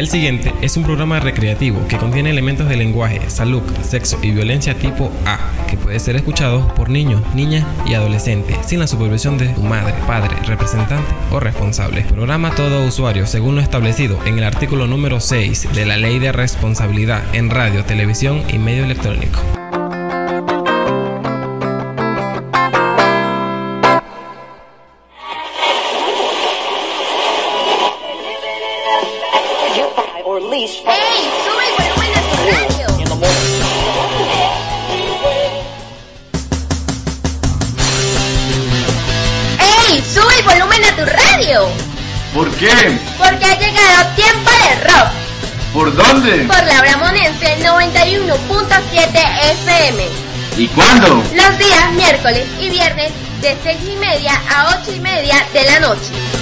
El siguiente es un programa recreativo que contiene elementos de lenguaje, salud, sexo y violencia tipo A, que puede ser escuchado por niños, niñas y adolescentes sin la supervisión de tu madre, padre, representante o responsable. Programa todo usuario según lo establecido en el artículo número 6 de la Ley de Responsabilidad en Radio, Televisión y Medio Electrónico. Miércoles y viernes de 6 y media a 8 y media de la noche.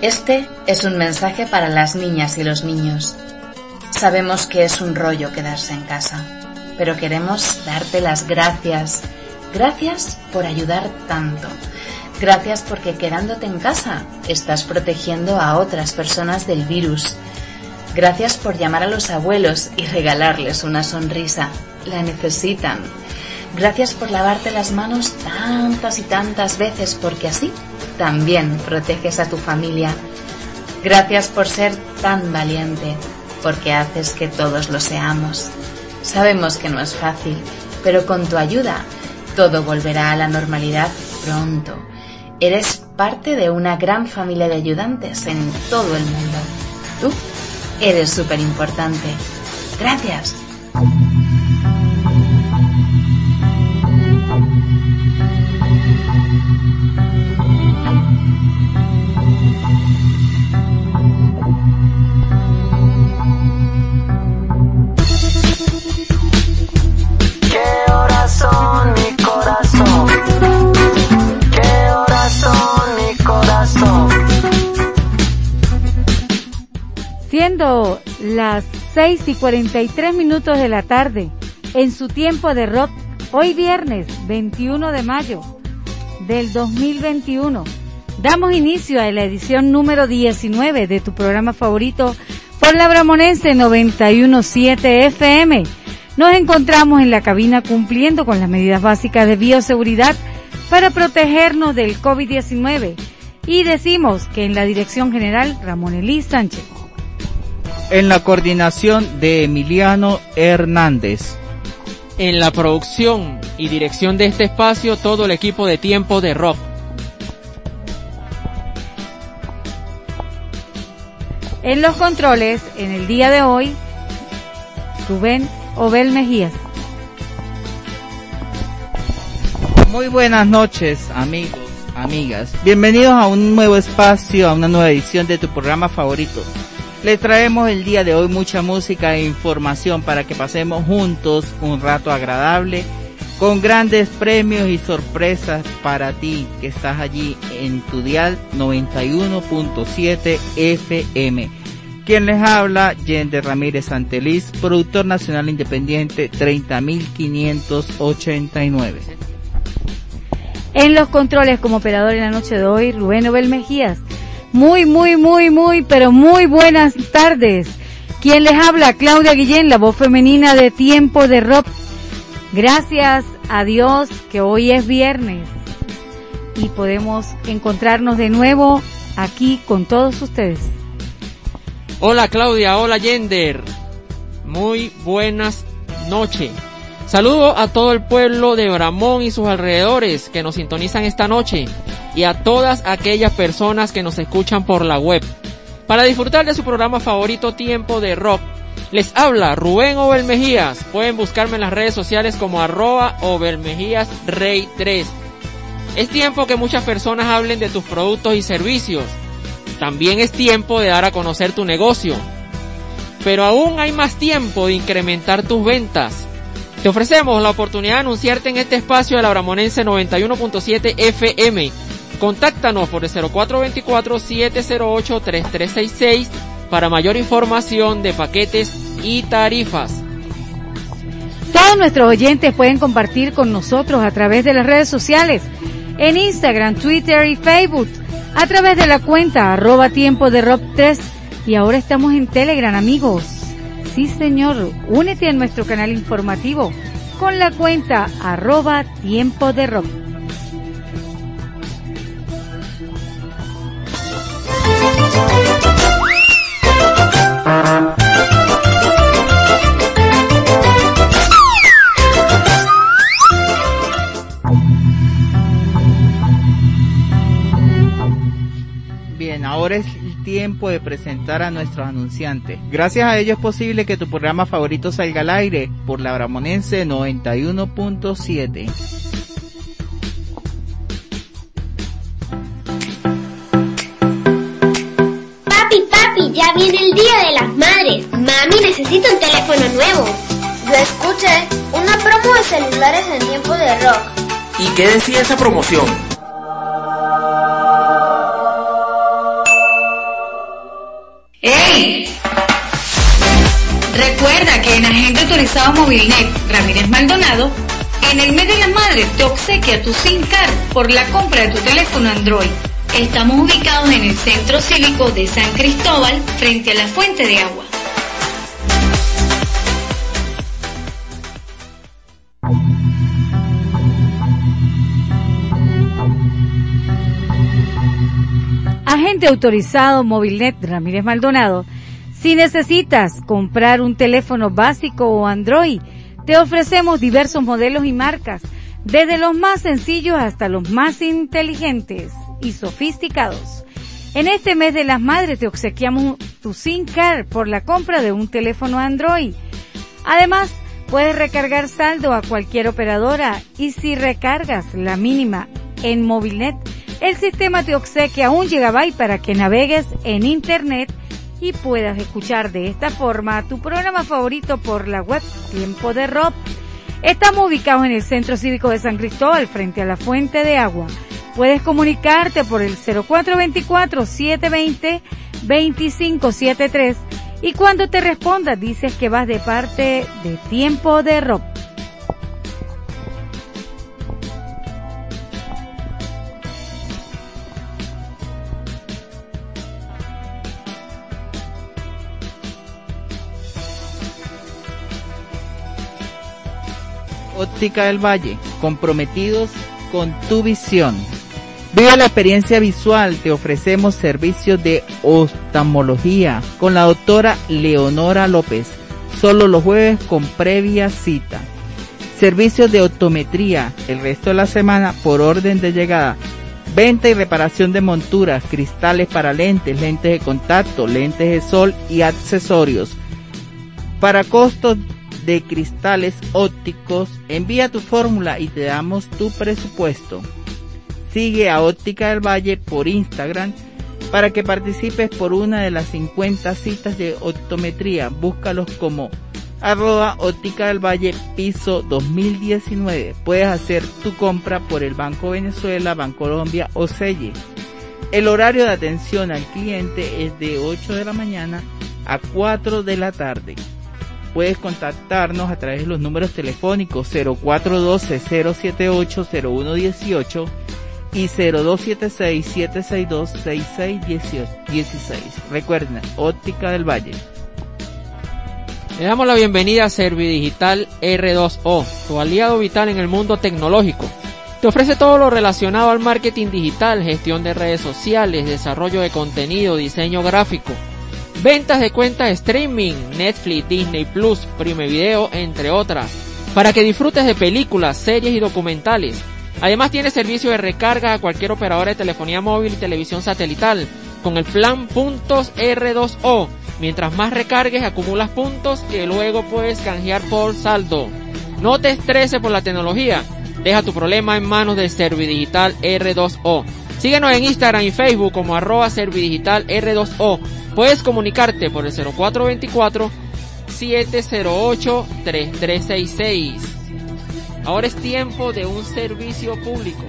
Este es un mensaje para las niñas y los niños. Sabemos que es un rollo quedarse en casa, pero queremos darte las gracias. Gracias por ayudar tanto. Gracias porque quedándote en casa estás protegiendo a otras personas del virus. Gracias por llamar a los abuelos y regalarles una sonrisa. La necesitan. Gracias por lavarte las manos tantas y tantas veces porque así también proteges a tu familia. Gracias por ser tan valiente porque haces que todos lo seamos. Sabemos que no es fácil, pero con tu ayuda todo volverá a la normalidad pronto. Eres parte de una gran familia de ayudantes en todo el mundo. Tú eres súper importante. Gracias. Las 6 y 43 minutos de la tarde, en su tiempo de rock, hoy viernes 21 de mayo del 2021, damos inicio a la edición número 19 de tu programa favorito por la Bramonense 917 FM. Nos encontramos en la cabina cumpliendo con las medidas básicas de bioseguridad para protegernos del COVID-19 y decimos que en la dirección general Ramón Elí Sánchez en la coordinación de Emiliano Hernández. En la producción y dirección de este espacio, todo el equipo de tiempo de rock. En los controles, en el día de hoy, Rubén Obel Mejías. Muy buenas noches, amigos, amigas. Bienvenidos a un nuevo espacio, a una nueva edición de tu programa favorito, le traemos el día de hoy mucha música e información para que pasemos juntos un rato agradable con grandes premios y sorpresas para ti que estás allí en tu dial 91.7 FM. Quien les habla, Yende Ramírez Santeliz, productor nacional independiente 30589. En los controles como operador en la noche de hoy, Rubén Obel Mejías muy, muy, muy, muy, pero muy buenas tardes. Quien les habla, Claudia Guillén, la voz femenina de Tiempo de Rock. Gracias a Dios que hoy es viernes y podemos encontrarnos de nuevo aquí con todos ustedes. Hola Claudia, hola Yender. Muy buenas noches. Saludo a todo el pueblo de Bramón y sus alrededores que nos sintonizan esta noche y a todas aquellas personas que nos escuchan por la web. Para disfrutar de su programa favorito Tiempo de Rock, les habla Rubén Mejías. Pueden buscarme en las redes sociales como arroba Mejías Rey 3. Es tiempo que muchas personas hablen de tus productos y servicios. También es tiempo de dar a conocer tu negocio. Pero aún hay más tiempo de incrementar tus ventas. Te ofrecemos la oportunidad de anunciarte en este espacio de la Bramonense 91.7 FM. Contáctanos por el 0424-708-3366 para mayor información de paquetes y tarifas. Todos nuestros oyentes pueden compartir con nosotros a través de las redes sociales, en Instagram, Twitter y Facebook, a través de la cuenta arroba tiempo de rock 3 y ahora estamos en Telegram amigos. Sí, señor. Únete a nuestro canal informativo con la cuenta arroba tiempo de rock. Bien, ahora es tiempo de presentar a nuestros anunciantes. Gracias a ellos es posible que tu programa favorito salga al aire por la Bramonense 91.7. ya viene el Día de las Madres. Mami, necesito un teléfono nuevo. Yo escuché una promo de celulares en tiempo de rock. ¿Y qué decía esa promoción? Recuerda que en Agente Autorizado Movilnet Ramírez Maldonado, en el mes de la madre te obsequia tu SIM card por la compra de tu teléfono Android. Estamos ubicados en el Centro Cívico de San Cristóbal, frente a la fuente de agua. Agente autorizado Movilnet Ramírez Maldonado. Si necesitas comprar un teléfono básico o Android, te ofrecemos diversos modelos y marcas, desde los más sencillos hasta los más inteligentes y sofisticados. En este mes de las madres te obsequiamos tu SIM card por la compra de un teléfono Android. Además, puedes recargar saldo a cualquier operadora y si recargas la mínima en Movilnet, el sistema te obsequia un gigabyte para que navegues en Internet y puedas escuchar de esta forma tu programa favorito por la web Tiempo de Rock. Estamos ubicados en el Centro Cívico de San Cristóbal, frente a la Fuente de Agua. Puedes comunicarte por el 0424-720-2573 y cuando te responda dices que vas de parte de Tiempo de Rock. Óptica del Valle, comprometidos con tu visión. Vive la experiencia visual, te ofrecemos servicios de oftalmología con la doctora Leonora López, solo los jueves con previa cita. Servicios de optometría, el resto de la semana por orden de llegada. Venta y reparación de monturas, cristales para lentes, lentes de contacto, lentes de sol y accesorios. Para costos de cristales ópticos, envía tu fórmula y te damos tu presupuesto. Sigue a Óptica del Valle por Instagram para que participes por una de las 50 citas de optometría. Búscalos como arroba óptica del valle piso 2019. Puedes hacer tu compra por el Banco Venezuela, Banco Colombia o Selle. El horario de atención al cliente es de 8 de la mañana a 4 de la tarde puedes contactarnos a través de los números telefónicos 0412-078-0118 y 0276-762-6616. Recuerden, Óptica del Valle. Le damos la bienvenida a Servidigital R2O, tu aliado vital en el mundo tecnológico. Te ofrece todo lo relacionado al marketing digital, gestión de redes sociales, desarrollo de contenido, diseño gráfico ventas de cuentas streaming, Netflix, Disney Plus, Prime Video, entre otras, para que disfrutes de películas, series y documentales. Además tiene servicio de recarga a cualquier operadora de telefonía móvil y televisión satelital con el plan puntos R2O. Mientras más recargues acumulas puntos que luego puedes canjear por saldo. No te estreses por la tecnología. Deja tu problema en manos de Servidigital R2O. Síguenos en Instagram y Facebook como arroba Servidigital R2O Puedes comunicarte por el 0424 708 3366. Ahora es tiempo de un servicio público.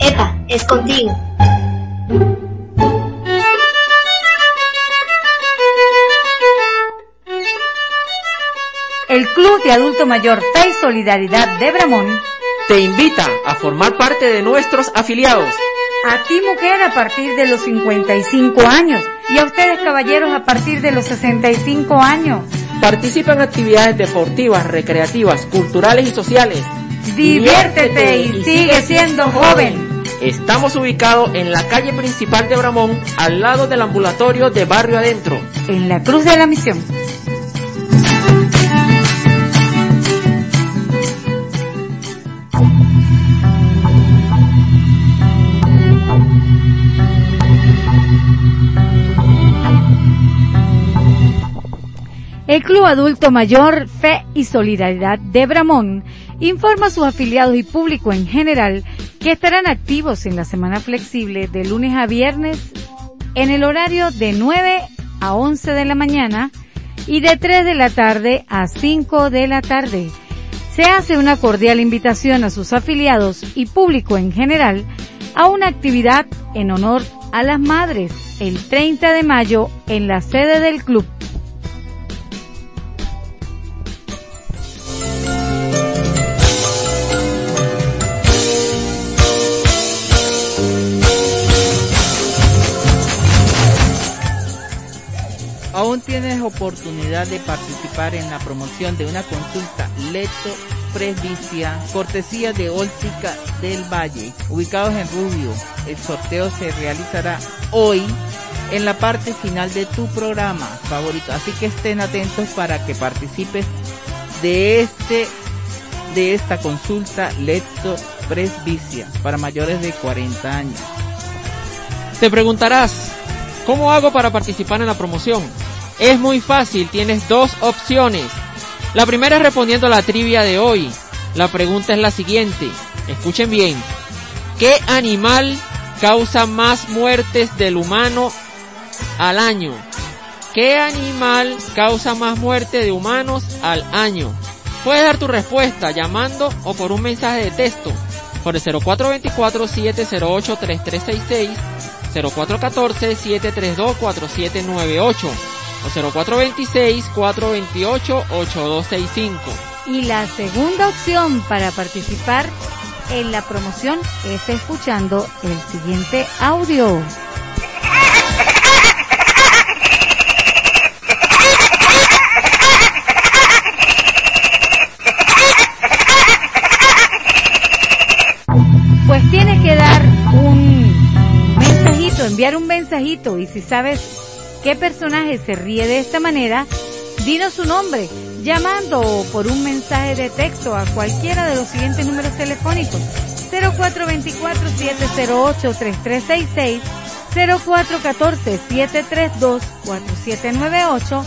Epa, es contigo. El Club de Adulto Mayor Fe y Solidaridad de Bramón te invita a formar parte de nuestros afiliados. A ti mujer a partir de los 55 años y a ustedes caballeros a partir de los 65 años. Participa en actividades deportivas, recreativas, culturales y sociales. Diviértete y sigue siendo joven. Estamos ubicados en la calle principal de Bramón, al lado del ambulatorio de Barrio Adentro. En la Cruz de la Misión. El Club Adulto Mayor Fe y Solidaridad de Bramón informa a sus afiliados y público en general que estarán activos en la semana flexible de lunes a viernes en el horario de 9 a 11 de la mañana y de 3 de la tarde a 5 de la tarde. Se hace una cordial invitación a sus afiliados y público en general a una actividad en honor a las madres el 30 de mayo en la sede del club oportunidad de participar en la promoción de una consulta Leto Presbicia, cortesía de Óptica del Valle, ubicados en Rubio. El sorteo se realizará hoy en la parte final de tu programa favorito, así que estén atentos para que participes de este de esta consulta Leto Presbicia para mayores de 40 años. Te preguntarás, ¿cómo hago para participar en la promoción? Es muy fácil, tienes dos opciones. La primera es respondiendo a la trivia de hoy. La pregunta es la siguiente, escuchen bien. ¿Qué animal causa más muertes del humano al año? ¿Qué animal causa más muerte de humanos al año? Puedes dar tu respuesta llamando o por un mensaje de texto por el 0424-708-3366, 0414-732-4798 o 0426-428-8265. Y la segunda opción para participar en la promoción es escuchando el siguiente audio. Pues tienes que dar un mensajito, enviar un mensajito y si sabes qué personaje se ríe de esta manera, dinos su nombre llamando por un mensaje de texto a cualquiera de los siguientes números telefónicos 0424-708-3366, 0414-732-4798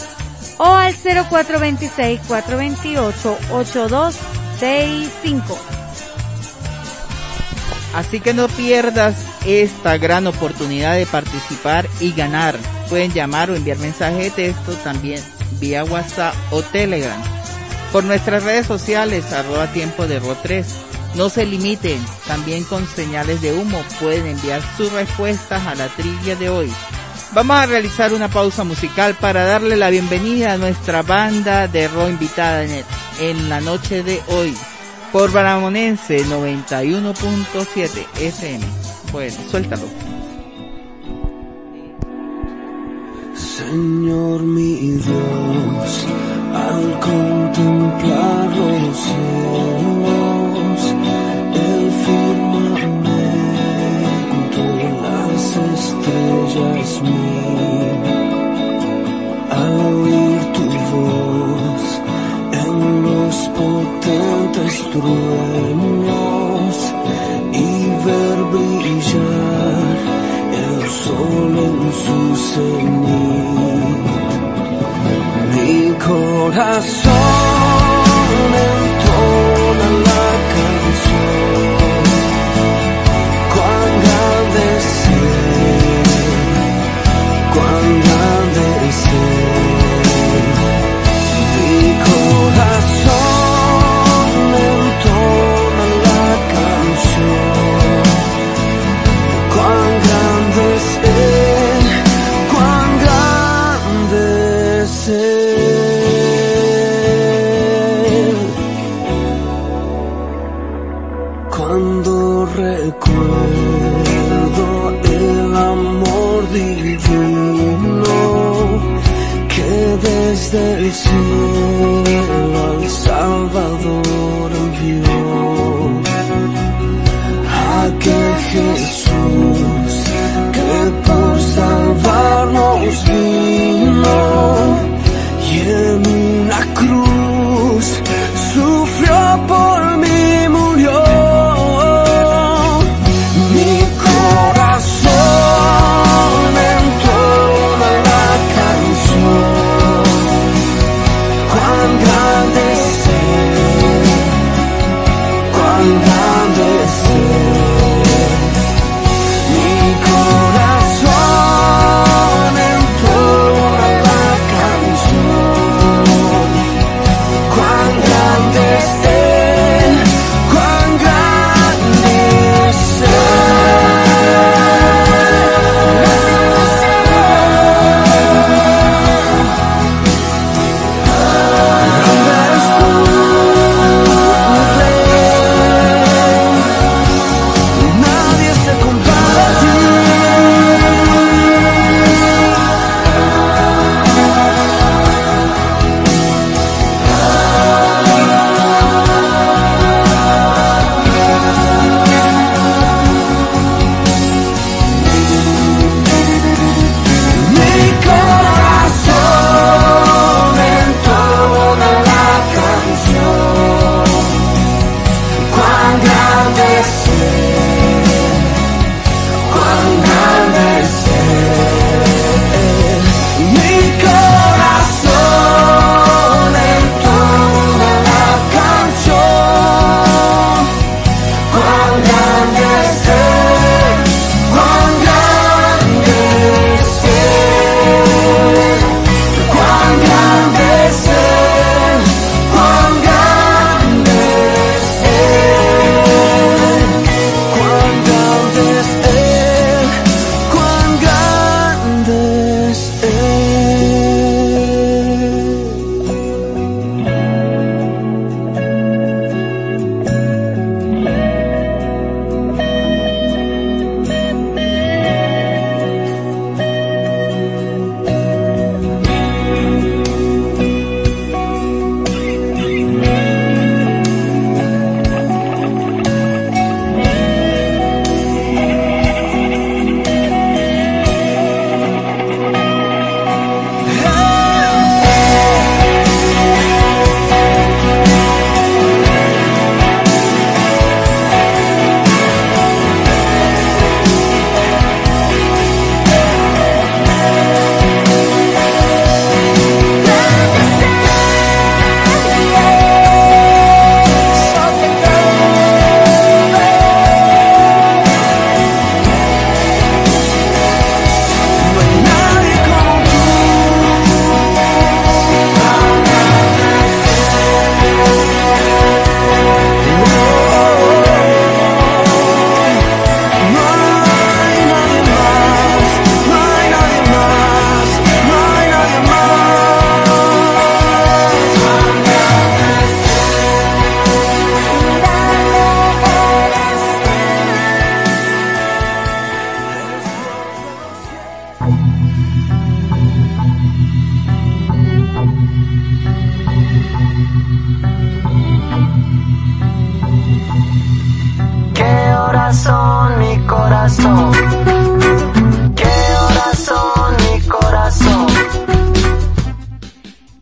o al 0426-428-8265. Así que no pierdas esta gran oportunidad de participar y ganar. Pueden llamar o enviar mensaje de texto también vía WhatsApp o Telegram. Por nuestras redes sociales, arroba tiempo de ro 3. No se limiten, también con señales de humo pueden enviar sus respuestas a la trivia de hoy. Vamos a realizar una pausa musical para darle la bienvenida a nuestra banda de ro invitada en, en la noche de hoy por Baramonense 91.7 FM. Bueno, suéltalo. Señor mi Dios, al contemplar los cielos, el firmamento, las estrellas mil, al oír tu voz en los potentes truenos y ver brillar el sol en su cenit. Mi corazón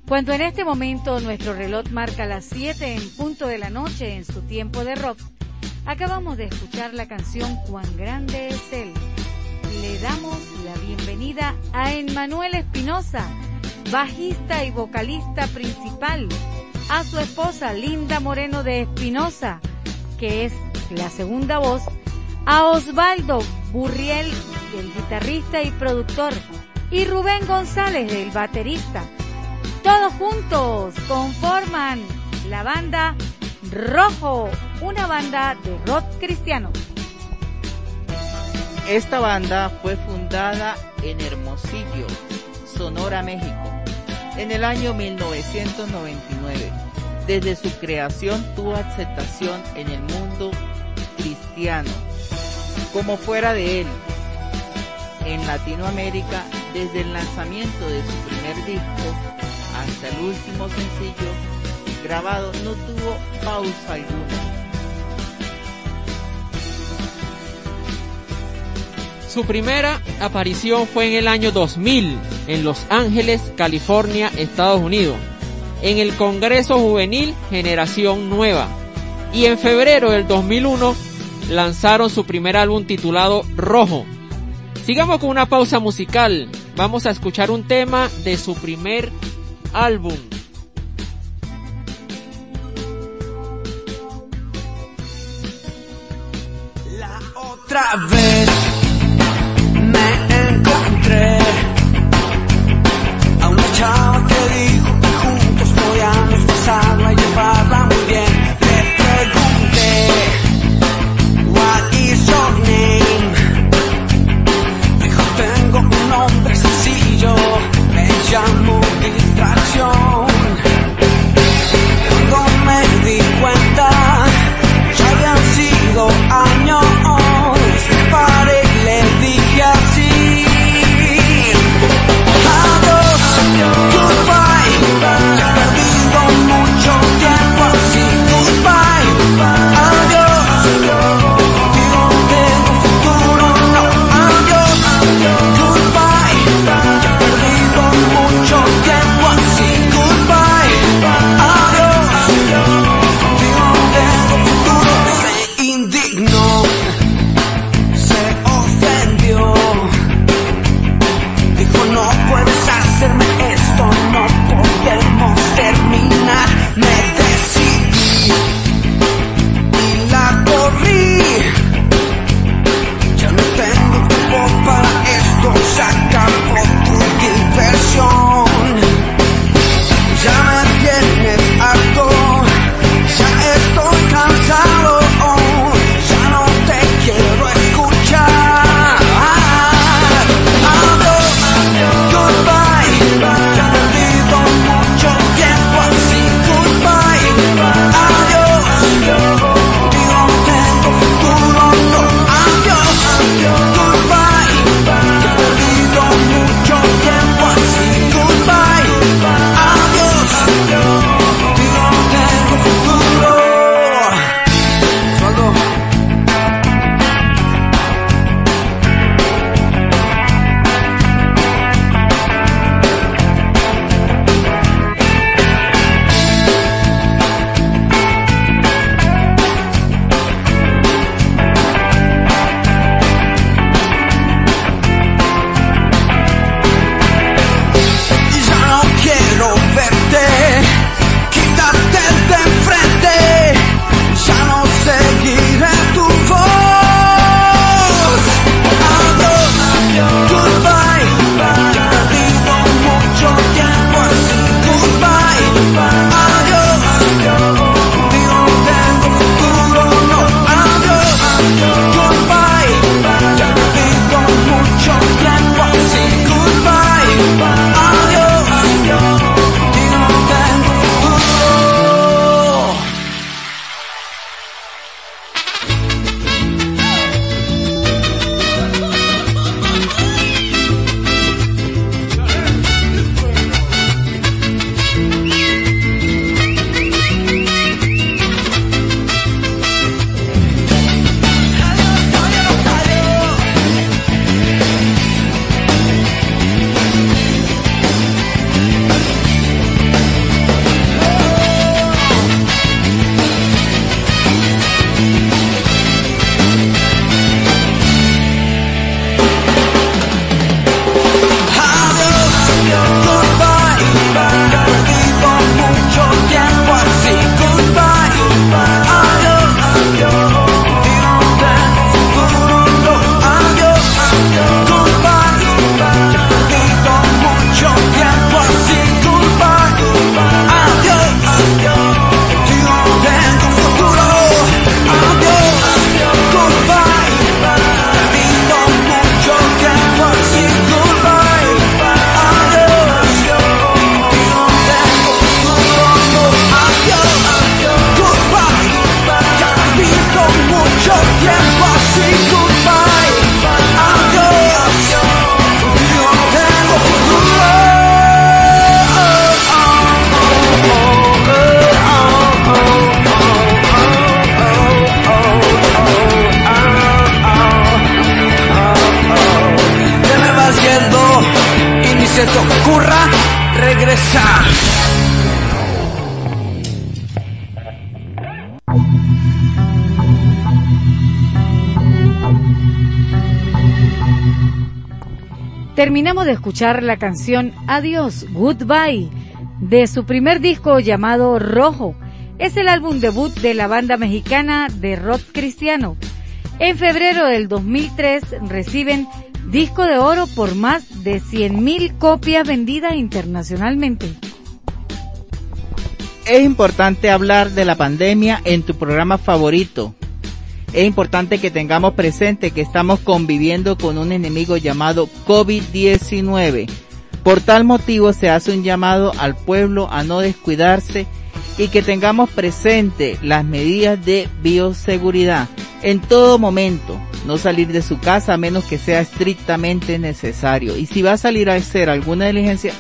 Cuando en este momento nuestro reloj marca las 7 en punto de la noche en su tiempo de rock, acabamos de escuchar la canción Cuán grande es él. Le damos la bienvenida a Emmanuel Espinosa, bajista y vocalista principal, a su esposa Linda Moreno de Espinosa, que es la segunda voz, a Osvaldo Burriel, el guitarrista y productor, y Rubén González, el baterista. Todos juntos conforman la banda Rojo, una banda de rock cristiano. Esta banda fue fundada en Hermosillo, Sonora, México, en el año 1999. Desde su creación tuvo aceptación en el mundo cristiano, como fuera de él. En Latinoamérica, desde el lanzamiento de su primer disco hasta el último sencillo grabado, no tuvo pausa alguna. Su primera aparición fue en el año 2000 en Los Ángeles, California, Estados Unidos, en el Congreso Juvenil Generación Nueva. Y en febrero del 2001 lanzaron su primer álbum titulado Rojo. Sigamos con una pausa musical. Vamos a escuchar un tema de su primer álbum. La otra vez me encontré a una chava que dijo que juntos podíamos pasarla y llevarla muy bien. Le pregunté, what is your name? Dijo, tengo un nombre sencillo, me llamo distracción. Cuando escuchar la canción Adiós, Goodbye, de su primer disco llamado Rojo. Es el álbum debut de la banda mexicana de rock cristiano. En febrero del 2003 reciben disco de oro por más de 100.000 copias vendidas internacionalmente. Es importante hablar de la pandemia en tu programa favorito, es importante que tengamos presente que estamos conviviendo con un enemigo llamado COVID-19. Por tal motivo se hace un llamado al pueblo a no descuidarse y que tengamos presente las medidas de bioseguridad en todo momento. No salir de su casa a menos que sea estrictamente necesario. Y si va a salir a hacer alguna diligencia,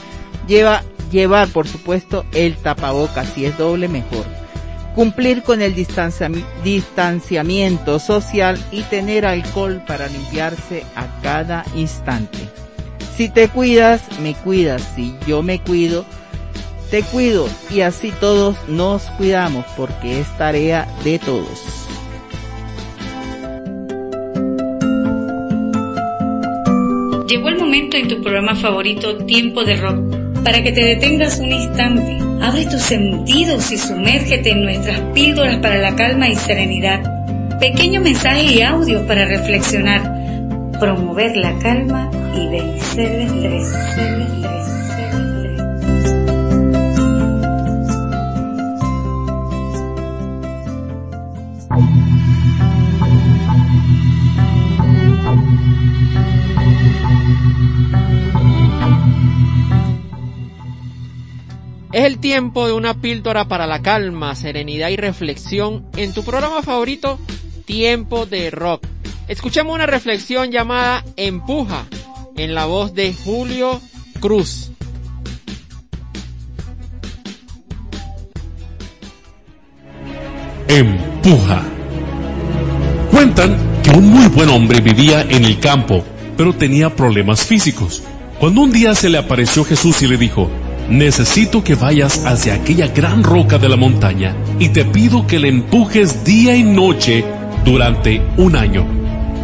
lleva, llevar por supuesto el tapabocas, si es doble mejor cumplir con el distanciamiento social y tener alcohol para limpiarse a cada instante. Si te cuidas, me cuidas. Si yo me cuido, te cuido. Y así todos nos cuidamos porque es tarea de todos. Llegó el momento en tu programa favorito, Tiempo de Rock, para que te detengas un instante Abre tus sentidos y sumérgete en nuestras píldoras para la calma y serenidad. Pequeño mensaje y audio para reflexionar, promover la calma y vencer el estrés. Es el tiempo de una píldora para la calma, serenidad y reflexión en tu programa favorito, Tiempo de Rock. Escuchamos una reflexión llamada Empuja, en la voz de Julio Cruz. Empuja. Cuentan que un muy buen hombre vivía en el campo, pero tenía problemas físicos. Cuando un día se le apareció Jesús y le dijo, necesito que vayas hacia aquella gran roca de la montaña y te pido que le empujes día y noche durante un año.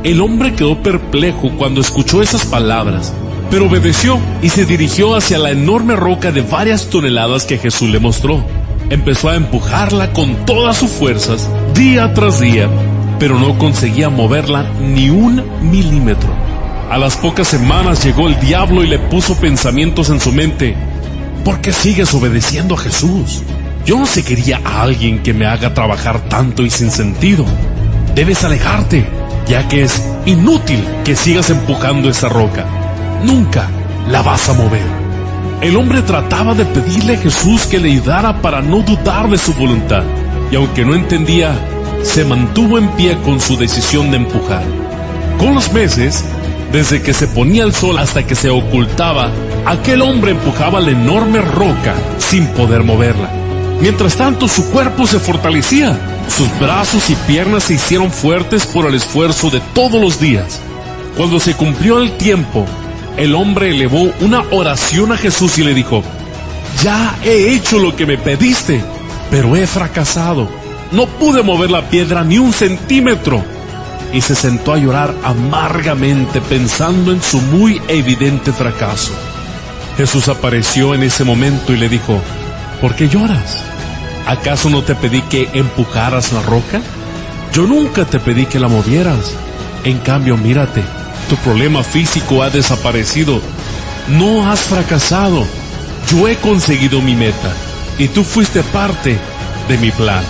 El hombre quedó perplejo cuando escuchó esas palabras, pero obedeció y se dirigió hacia la enorme roca de varias toneladas que Jesús le mostró. Empezó a empujarla con todas sus fuerzas, día tras día, pero no conseguía moverla ni un milímetro. A las pocas semanas llegó el diablo y le puso pensamientos en su mente. ¿Por qué sigues obedeciendo a Jesús? Yo no sé quería a alguien que me haga trabajar tanto y sin sentido. Debes alejarte, ya que es inútil que sigas empujando esa roca. Nunca la vas a mover. El hombre trataba de pedirle a Jesús que le ayudara para no dudar de su voluntad, y aunque no entendía, se mantuvo en pie con su decisión de empujar. Con los meses, desde que se ponía el sol hasta que se ocultaba, aquel hombre empujaba la enorme roca sin poder moverla. Mientras tanto, su cuerpo se fortalecía. Sus brazos y piernas se hicieron fuertes por el esfuerzo de todos los días. Cuando se cumplió el tiempo, el hombre elevó una oración a Jesús y le dijo, ya he hecho lo que me pediste, pero he fracasado. No pude mover la piedra ni un centímetro. Y se sentó a llorar amargamente pensando en su muy evidente fracaso. Jesús apareció en ese momento y le dijo, ¿por qué lloras? ¿Acaso no te pedí que empujaras la roca? Yo nunca te pedí que la movieras. En cambio, mírate, tu problema físico ha desaparecido. No has fracasado. Yo he conseguido mi meta y tú fuiste parte de mi plan.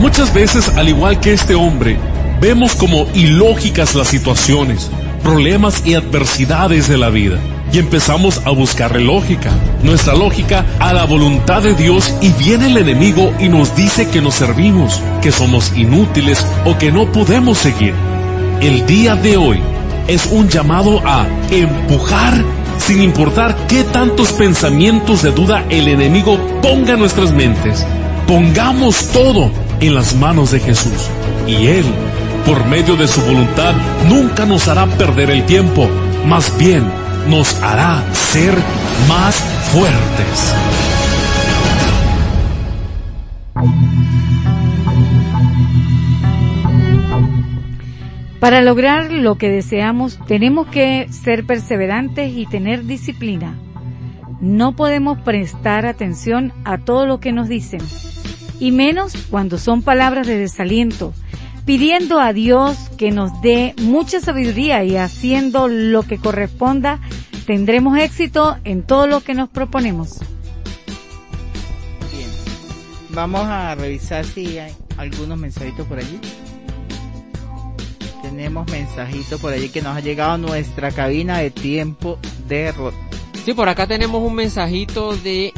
Muchas veces, al igual que este hombre, vemos como ilógicas las situaciones problemas y adversidades de la vida. Y empezamos a buscarle lógica, nuestra lógica a la voluntad de Dios y viene el enemigo y nos dice que nos servimos, que somos inútiles o que no podemos seguir. El día de hoy es un llamado a empujar sin importar qué tantos pensamientos de duda el enemigo ponga en nuestras mentes. Pongamos todo en las manos de Jesús y Él por medio de su voluntad, nunca nos hará perder el tiempo. Más bien, nos hará ser más fuertes. Para lograr lo que deseamos tenemos que ser perseverantes y tener disciplina. No podemos prestar atención a todo lo que nos dicen, y menos cuando son palabras de desaliento, pidiendo a Dios que nos dé mucha sabiduría y haciendo lo que corresponda, tendremos éxito en todo lo que nos proponemos. Bien. Vamos a revisar si hay algunos mensajitos por allí. Tenemos mensajitos por allí que nos ha llegado a nuestra cabina de tiempo de rock. Sí, por acá tenemos un mensajito de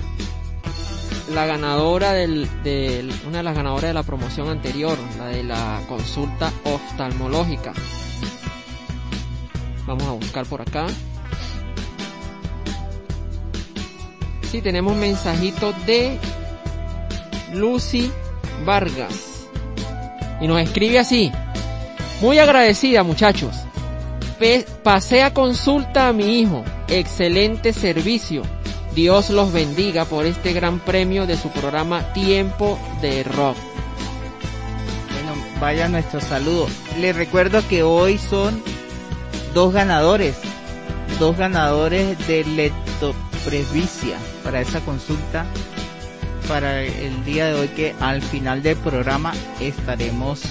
la ganadora del, del, una de las ganadoras de la promoción anterior, la de la consulta oftalmológica. Vamos a buscar por acá. Sí, tenemos mensajito de Lucy Vargas. Y nos escribe así. Muy agradecida muchachos. Pasé a consulta a mi hijo. Excelente servicio. Dios los bendiga por este gran premio de su programa Tiempo de Rock. Bueno, vaya nuestro saludo. Les recuerdo que hoy son dos ganadores. Dos ganadores de leptopresbicia para esa consulta para el día de hoy que al final del programa estaremos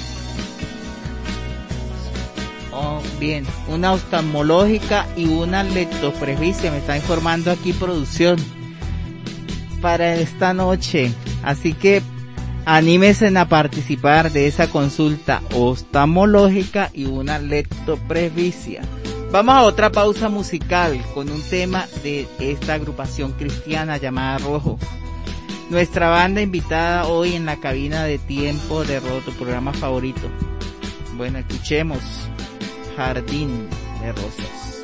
Oh, bien, una oftalmológica y una leptopresbicia, me está informando aquí producción para esta noche. Así que anímense a participar de esa consulta oftalmológica y una leptopresbicia. Vamos a otra pausa musical con un tema de esta agrupación cristiana llamada Rojo. Nuestra banda invitada hoy en la cabina de tiempo de Roto, programa favorito. Bueno, escuchemos Jardín de Rosas.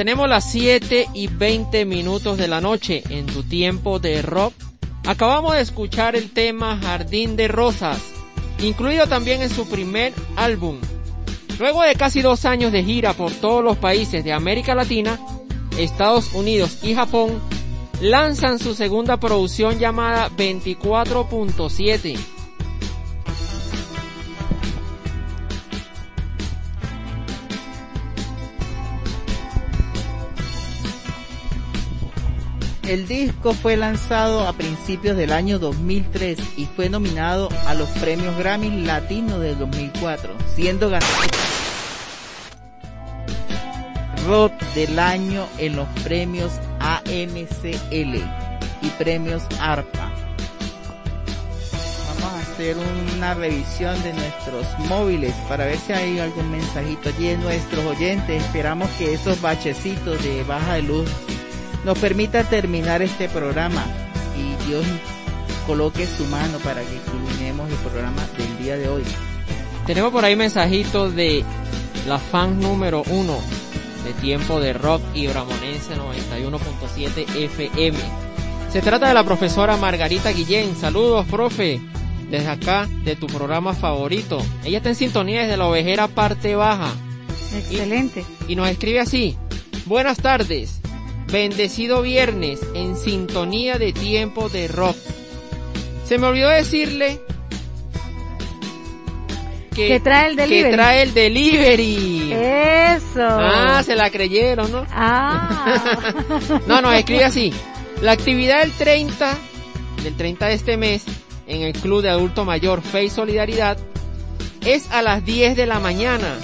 Tenemos las 7 y 20 minutos de la noche en tu tiempo de rock, acabamos de escuchar el tema Jardín de Rosas, incluido también en su primer álbum. Luego de casi dos años de gira por todos los países de América Latina, Estados Unidos y Japón, lanzan su segunda producción llamada 24.7. El disco fue lanzado a principios del año 2003 y fue nominado a los premios Grammy Latino del 2004, siendo ganador rock del año en los premios AMCL y premios ARPA. Vamos a hacer una revisión de nuestros móviles para ver si hay algún mensajito allí de nuestros oyentes. Esperamos que esos bachecitos de baja de luz nos permita terminar este programa y Dios coloque su mano para que culminemos el programa del día de hoy. Tenemos por ahí mensajitos de la fan número uno de Tiempo de Rock y Bramonense 91.7 FM. Se trata de la profesora Margarita Guillén. Saludos, profe. Desde acá, de tu programa favorito. Ella está en sintonía desde la ovejera parte baja. Excelente. Y, y nos escribe así. Buenas tardes. Bendecido viernes en sintonía de tiempo de rock. Se me olvidó decirle que, que trae el delivery. Que trae el delivery. Eso. Ah, se la creyeron, ¿no? Ah. no, no, escribe así. La actividad del 30, del 30 de este mes, en el Club de Adulto Mayor Fe y Solidaridad, es a las 10 de la mañana.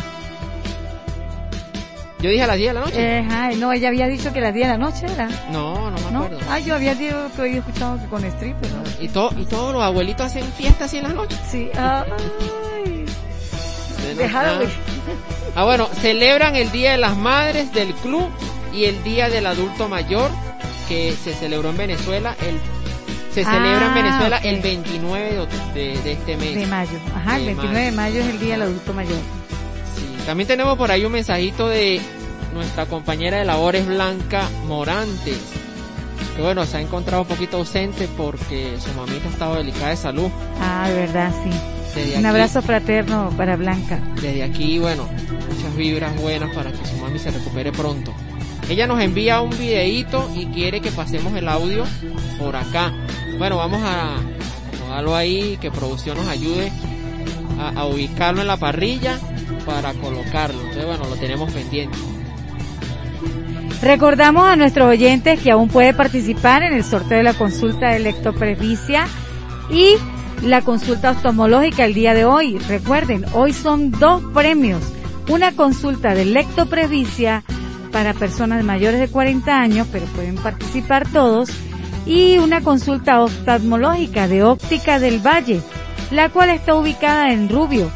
Yo dije a las 10 de la noche. Eh, ay, no, ella había dicho que a las 10 de la noche era. No, no me ¿No? acuerdo. Ah, yo había dicho que había escuchado que con stripper, ¿no? Y, to, y todos los abuelitos hacen fiestas así en las noches. Sí. Ay. Ah, bueno, celebran el Día de las Madres del club y el Día del Adulto Mayor que se celebró en Venezuela el se celebra en Ah, Venezuela el 29 de, de- de este mes. De mayo. Ajá, el De 29 de mayo es el día del adulto mayor. También tenemos por ahí un mensajito de nuestra compañera de labores Blanca Morantes. Que bueno, se ha encontrado un poquito ausente porque su mamita ha estado delicada de salud. Ah, de verdad, sí. Desde Un aquí- abrazo fraterno para Blanca. Desde aquí, bueno, muchas vibras buenas para que su mami se recupere pronto. Ella nos envía un videíto y quiere que pasemos el audio por acá. Bueno, vamos a acomodarlo ahí, que producción nos ayude a, a ubicarlo en la parrilla para colocarlo. Entonces, bueno, lo tenemos pendiente. Recordamos a nuestros oyentes que aún puede participar en el sorteo de la consulta de lectoprevicia y la consulta oftalmológica el día de hoy. Recuerden, hoy son dos premios. Una consulta de lectoprevicia para personas mayores de 40 años, pero pueden participar todos, y una consulta oftalmológica de óptica del Valle, la cual está ubicada en Rubio,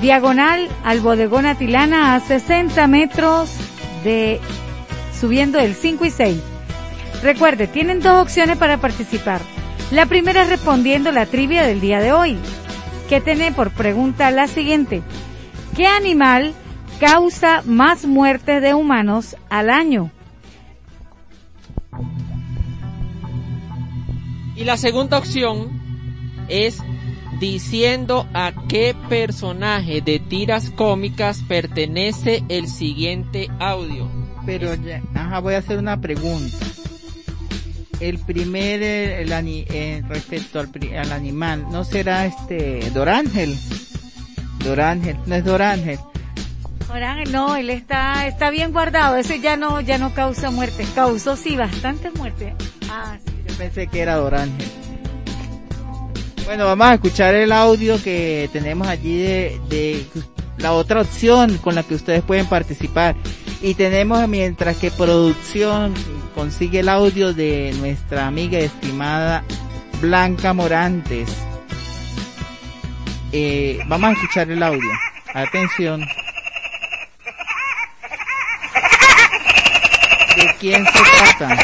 diagonal al bodegón Atilana a 60 metros de subiendo el 5 y 6. Recuerde, tienen dos opciones para participar. La primera es respondiendo la trivia del día de hoy, que tiene por pregunta la siguiente. ¿Qué animal causa más muertes de humanos al año? Y la segunda opción es diciendo a qué personaje de tiras cómicas pertenece el siguiente audio. Pero ya, ajá, voy a hacer una pregunta. El primer, el, eh, respecto al, animal, ¿no será este Dorángel? Dorángel, no es Dorángel. Orángel, no, él está, está bien guardado. Ese ya no, ya no causa muertes. Causó sí bastantes muertes. Ah, sí. Yo pensé que era Dorángel. Bueno, vamos a escuchar el audio que tenemos allí de, la otra opción con la que ustedes pueden participar. Y tenemos mientras que producción consigue el audio de nuestra amiga estimada Blanca Morantes. Eh, vamos a escuchar el audio. Atención. ¿De quién se trata?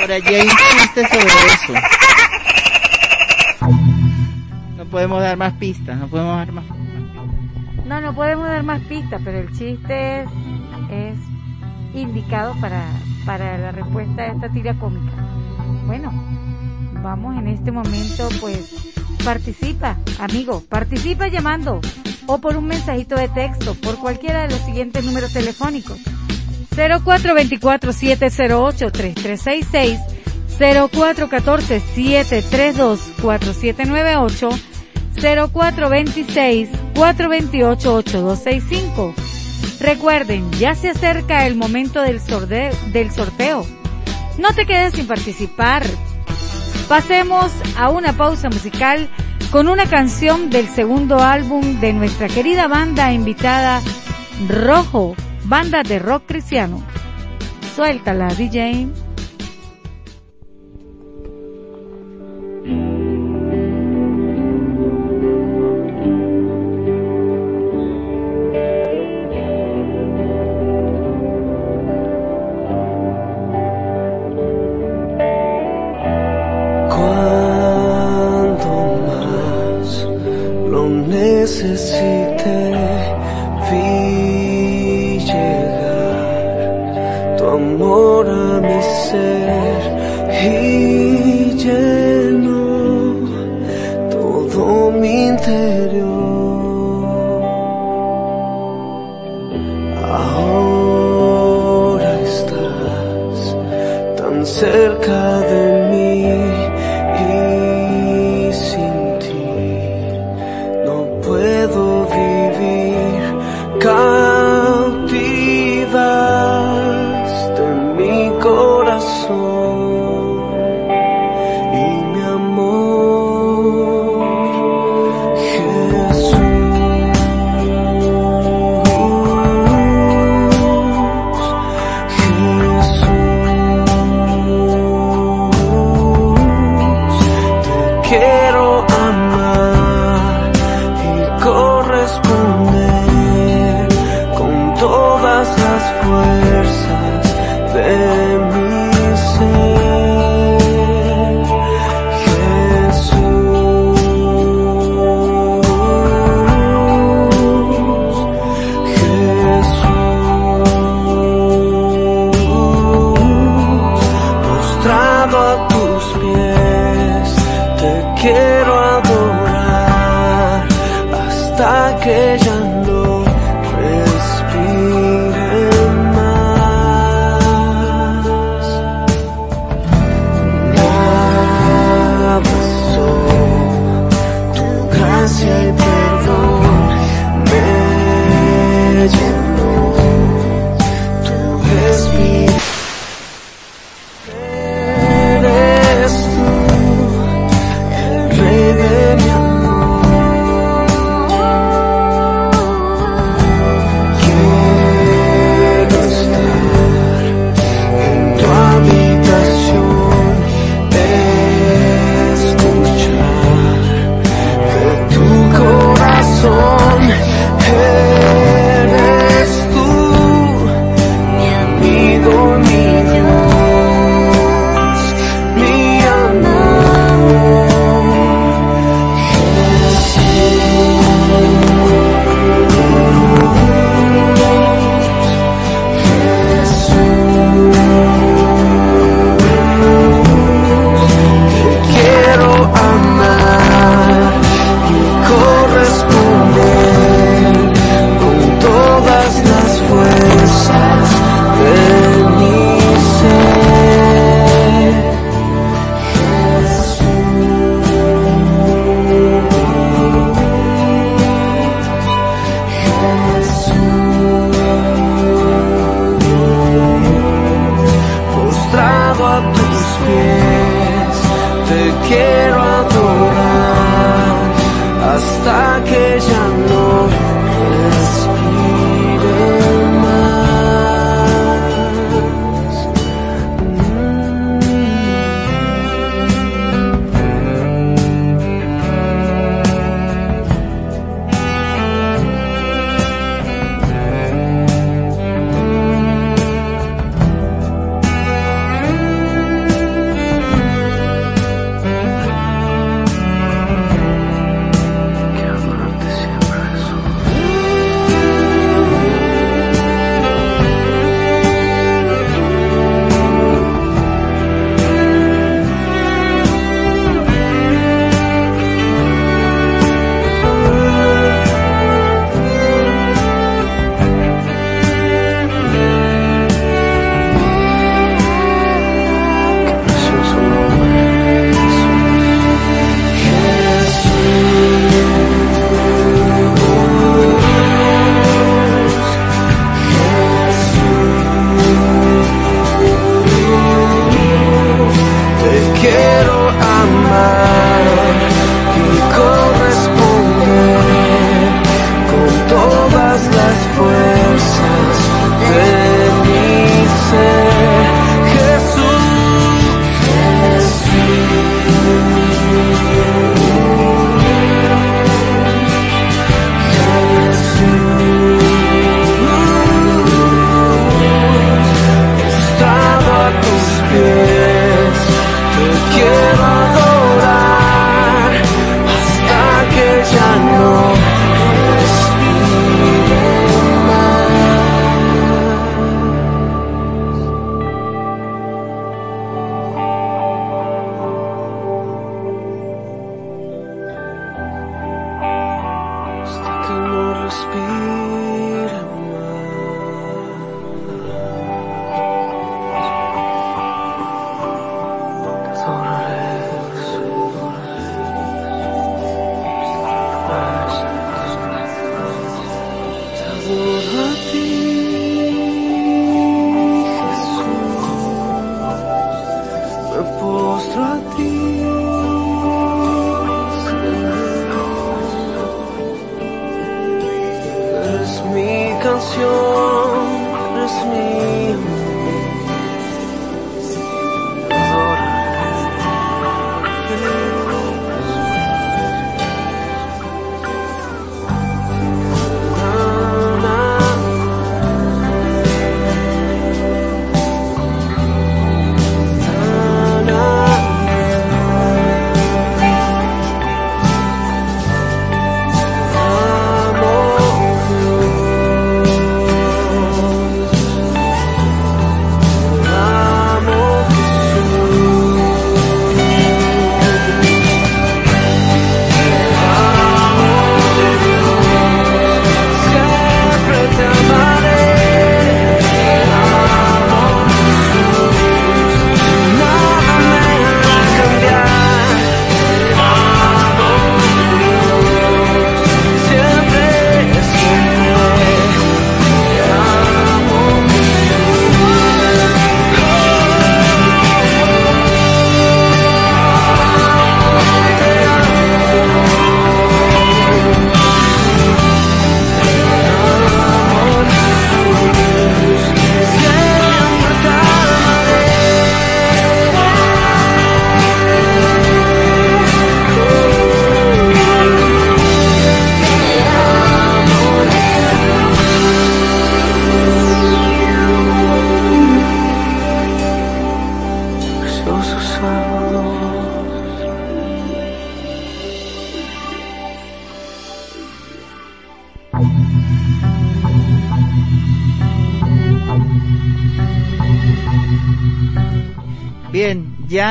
Por allí hay un chiste sobre eso. Podemos dar más pistas, no podemos dar más. No, no podemos dar más pistas, pero el chiste es, indicado para, para la respuesta a esta tira cómica. Bueno, vamos en este momento, pues, participa, amigo, participa llamando o por un mensajito de texto por cualquiera de los siguientes números telefónicos. 0424-708-3366, 0414-732-4798, 0426-428-8265. Recuerden, ya se acerca el momento del, del sorteo. No te quedes sin participar. Pasemos a una pausa musical con una canción del segundo álbum de nuestra querida banda invitada Rojo, banda de rock cristiano. Suéltala, DJ.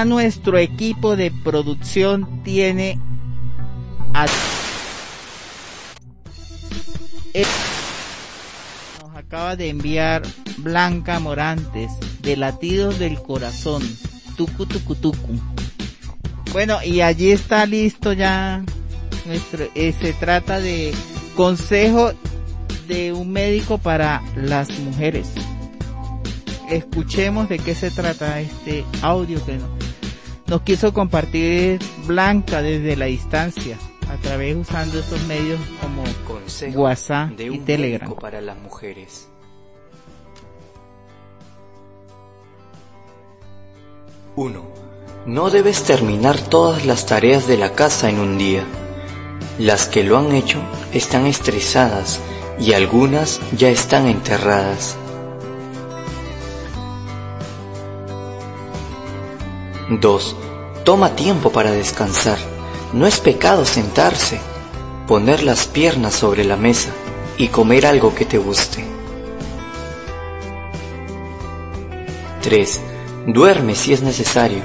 Nuestro equipo de producción tiene Nos acaba de enviar Blanca Morantes de Latidos del Corazón, tucu tucu tucu. Bueno, y allí está listo ya eh, se trata de consejo de un médico para las mujeres escuchemos de qué se trata este audio que nos, nos quiso compartir Blanca desde la distancia a través usando estos medios como Consejo WhatsApp de y Telegram. para las mujeres. Uno. No debes terminar todas las tareas de la casa en un día. Las que lo han hecho están estresadas y algunas ya están enterradas. 2. Toma tiempo para descansar. No es pecado sentarse, poner las piernas sobre la mesa y comer algo que te guste. 3. Duerme si es necesario,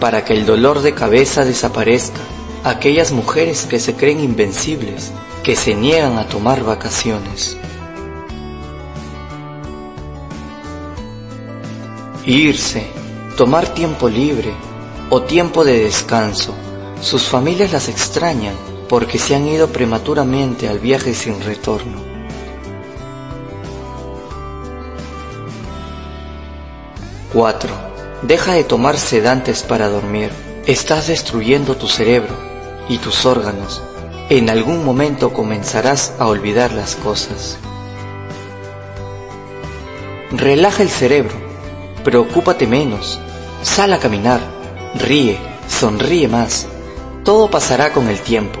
para que el dolor de cabeza desaparezca. Aquellas mujeres que se creen invencibles, que se niegan a tomar vacaciones. Irse, tomar tiempo libre o tiempo de descanso. Sus familias las extrañan porque se han ido prematuramente al viaje sin retorno. Cuatro. Deja de tomar sedantes para dormir. Estás destruyendo tu cerebro y tus órganos. En algún momento comenzarás a olvidar las cosas. Relaja el cerebro, preocúpate menos, sal a caminar, ríe, sonríe más. Todo pasará con el tiempo.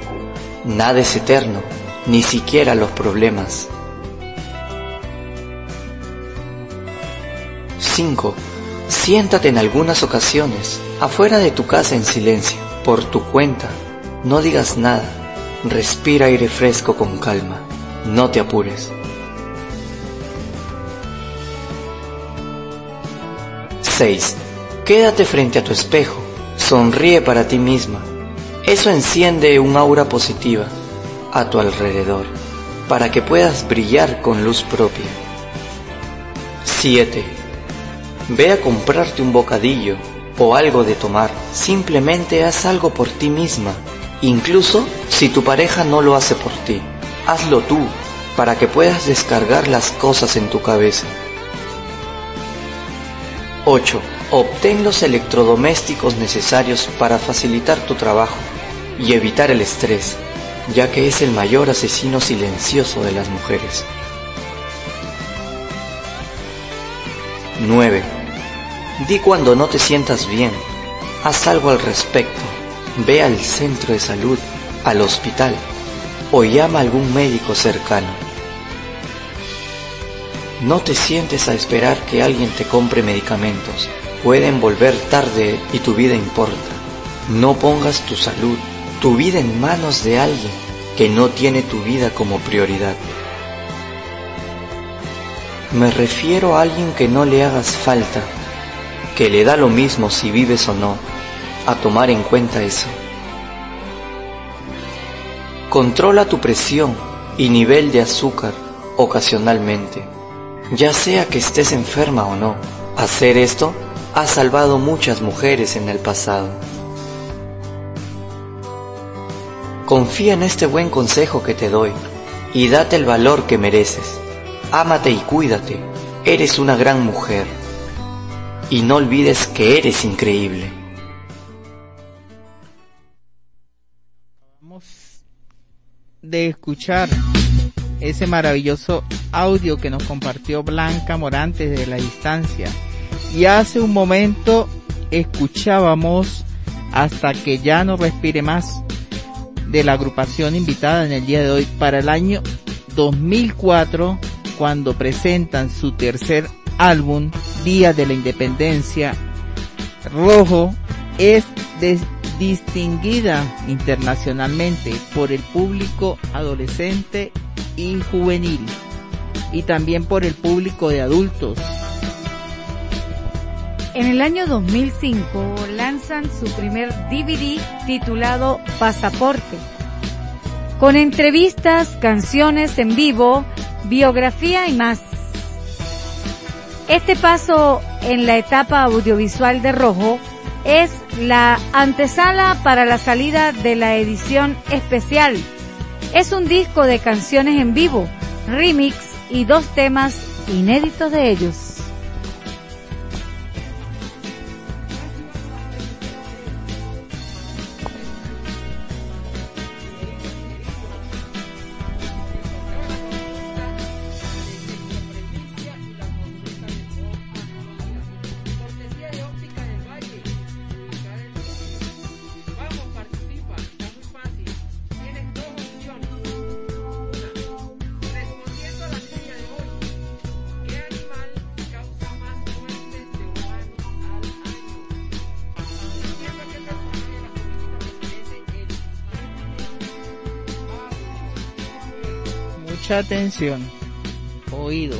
Nada es eterno, ni siquiera los problemas. 5. Siéntate en algunas ocasiones afuera de tu casa en silencio, por tu cuenta. No digas nada. Respira aire fresco con calma. No te apures. 6. Quédate frente a tu espejo. Sonríe para ti misma. Eso enciende un aura positiva a tu alrededor para que puedas brillar con luz propia. 7. Ve a comprarte un bocadillo o algo de tomar. Simplemente haz algo por ti misma. Incluso si tu pareja no lo hace por ti. Hazlo tú para que puedas descargar las cosas en tu cabeza. 8. Obtén los electrodomésticos necesarios para facilitar tu trabajo y evitar el estrés, ya que es el mayor asesino silencioso de las mujeres. 9. Di cuando no te sientas bien. Haz algo al respecto. Ve al centro de salud, al hospital o llama a algún médico cercano. No te sientes a esperar que alguien te compre medicamentos. Pueden volver tarde y tu vida importa. No pongas tu salud, tu vida en manos de alguien que no tiene tu vida como prioridad. Me refiero a alguien que no le hagas falta, que le da lo mismo si vives o no, a tomar en cuenta eso. Controla tu presión y nivel de azúcar ocasionalmente, ya sea que estés enferma o no. Hacer esto ha salvado muchas mujeres en el pasado. Confía en este buen consejo que te doy y date el valor que mereces. Ámate y cuídate. Eres una gran mujer. Y no olvides que eres increíble. Vamos de escuchar ese maravilloso audio que nos compartió Blanca Morantes de la distancia. Y hace un momento escuchábamos hasta que ya no respire más de la agrupación invitada en el día de hoy para el año 2004 cuando presentan su tercer álbum Día de la Independencia Rojo es distinguida internacionalmente por el público adolescente y juvenil y también por el público de adultos. En el año 2005 lanzan su primer DVD titulado Pasaporte, con entrevistas, canciones en vivo, biografía y más. Este paso en la etapa audiovisual de Rojo es la antesala para la salida de la edición especial. Es un disco de canciones en vivo, remix y dos temas inéditos de ellos. Mucha atención. Oído.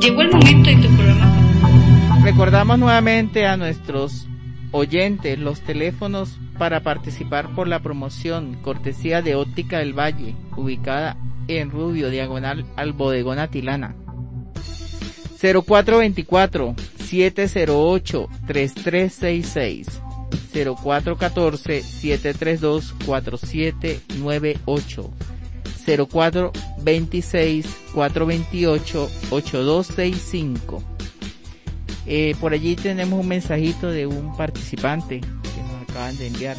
Llegó el momento en tu programa. Recordamos nuevamente a nuestros oyentes los teléfonos para participar por la promoción cortesía de Óptica del Valle, ubicada en Rubio, diagonal al Bodegón Atilana. 0424 708 3366 0414-732-4798. 0426-428-8265. Eh, por allí tenemos un mensajito de un participante que nos acaban de enviar.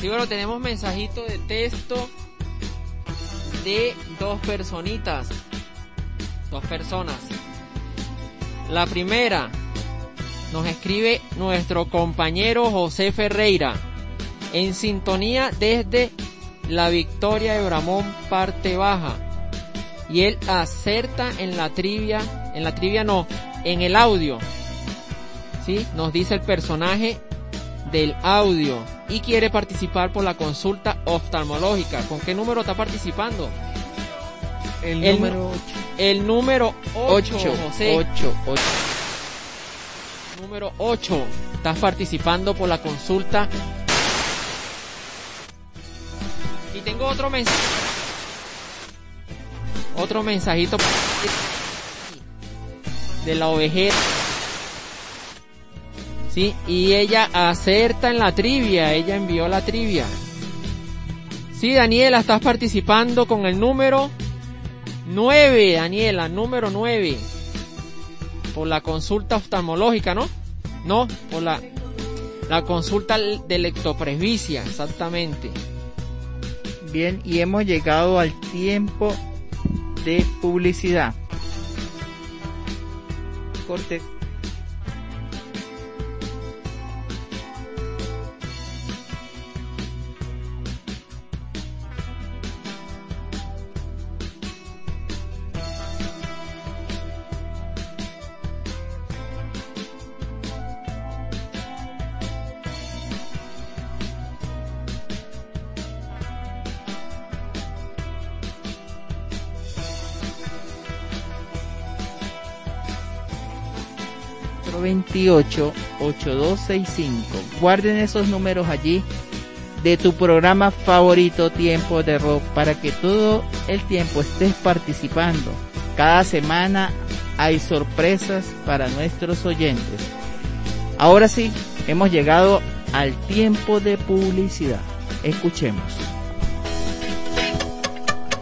Sí, bueno, tenemos mensajito de texto de dos personitas. Dos personas. La primera nos escribe nuestro compañero José Ferreira en sintonía desde la victoria de Bramón parte baja. Y él acerta en la trivia, en la trivia no, en el audio. ¿Sí? Nos dice el personaje del audio y quiere participar por la consulta oftalmológica. ¿Con qué número está participando? El, número 8. El número 8, 8, José. 8, 8. Número 8. Estás participando por la consulta. Y tengo otro mensaje. Otro mensajito de la ovejera. Sí, y ella acerta en la trivia, ella envió la trivia. Sí, Daniela, estás participando con el número 9, Daniela, número 9. Por la consulta oftalmológica, ¿no? No, por la, la consulta de lectopresbicia, exactamente. Bien, y hemos llegado al tiempo de publicidad. Corte. Cuatro veintiocho ocho dos seis cinco. Guarden esos números allí de tu programa favorito Tiempo de Rock para que todo el tiempo estés participando. Cada semana hay sorpresas para nuestros oyentes. Ahora sí, hemos llegado al tiempo de publicidad. Escuchemos.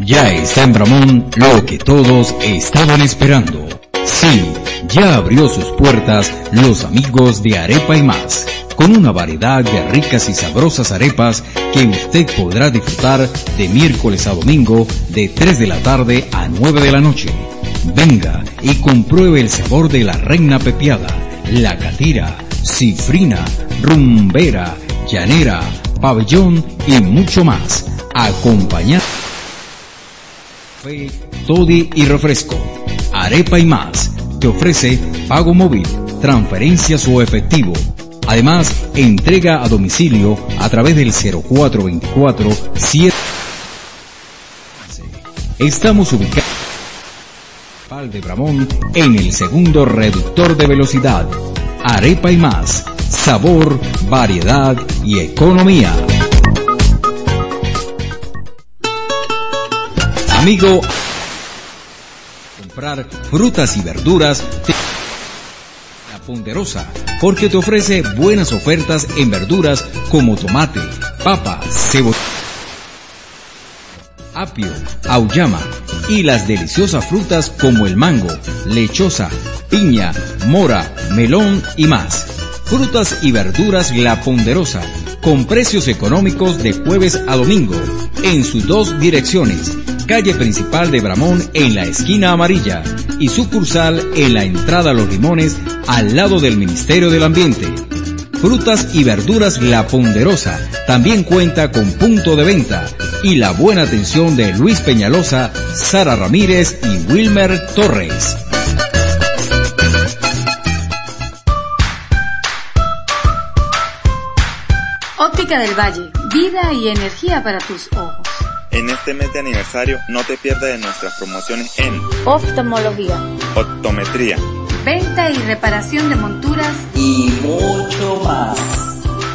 Ya está en Bramón lo que todos estaban esperando. Sí, ya abrió sus puertas los amigos de Arepa y más, con una variedad de ricas y sabrosas arepas que usted podrá disfrutar de miércoles a domingo de 3 de la tarde a 9 de la noche. Venga y compruebe el sabor de la reina pepiada, la catira, cifrina, rumbera, llanera, pabellón y mucho más. Acompañado café, toddy y refresco. Arepa y más te ofrece pago móvil, transferencias o efectivo. Además, entrega a domicilio a través del 0424 7 Estamos ubicados en de Bramón en el segundo reductor de velocidad. Arepa y más, sabor, variedad y economía. Amigo, frutas y verduras la Ponderosa, porque te ofrece buenas ofertas en verduras como tomate, papa, cebolla, apio, auyama y las deliciosas frutas como el mango, lechosa, piña, mora, melón y más. Frutas y verduras La Ponderosa, con precios económicos de jueves a domingo, en sus dos direcciones, calle principal de Bramón en la esquina amarilla y sucursal en la entrada a Los Limones al lado del Ministerio del Ambiente. Frutas y verduras La Ponderosa también cuenta con punto de venta y la buena atención de Luis Peñalosa, Sara Ramírez y Wilmer Torres. Óptica del Valle, vida y energía para tus ojos. En este mes de aniversario no te pierdas de nuestras promociones en Oftalmología, optometría, Venta y reparación de monturas y mucho más.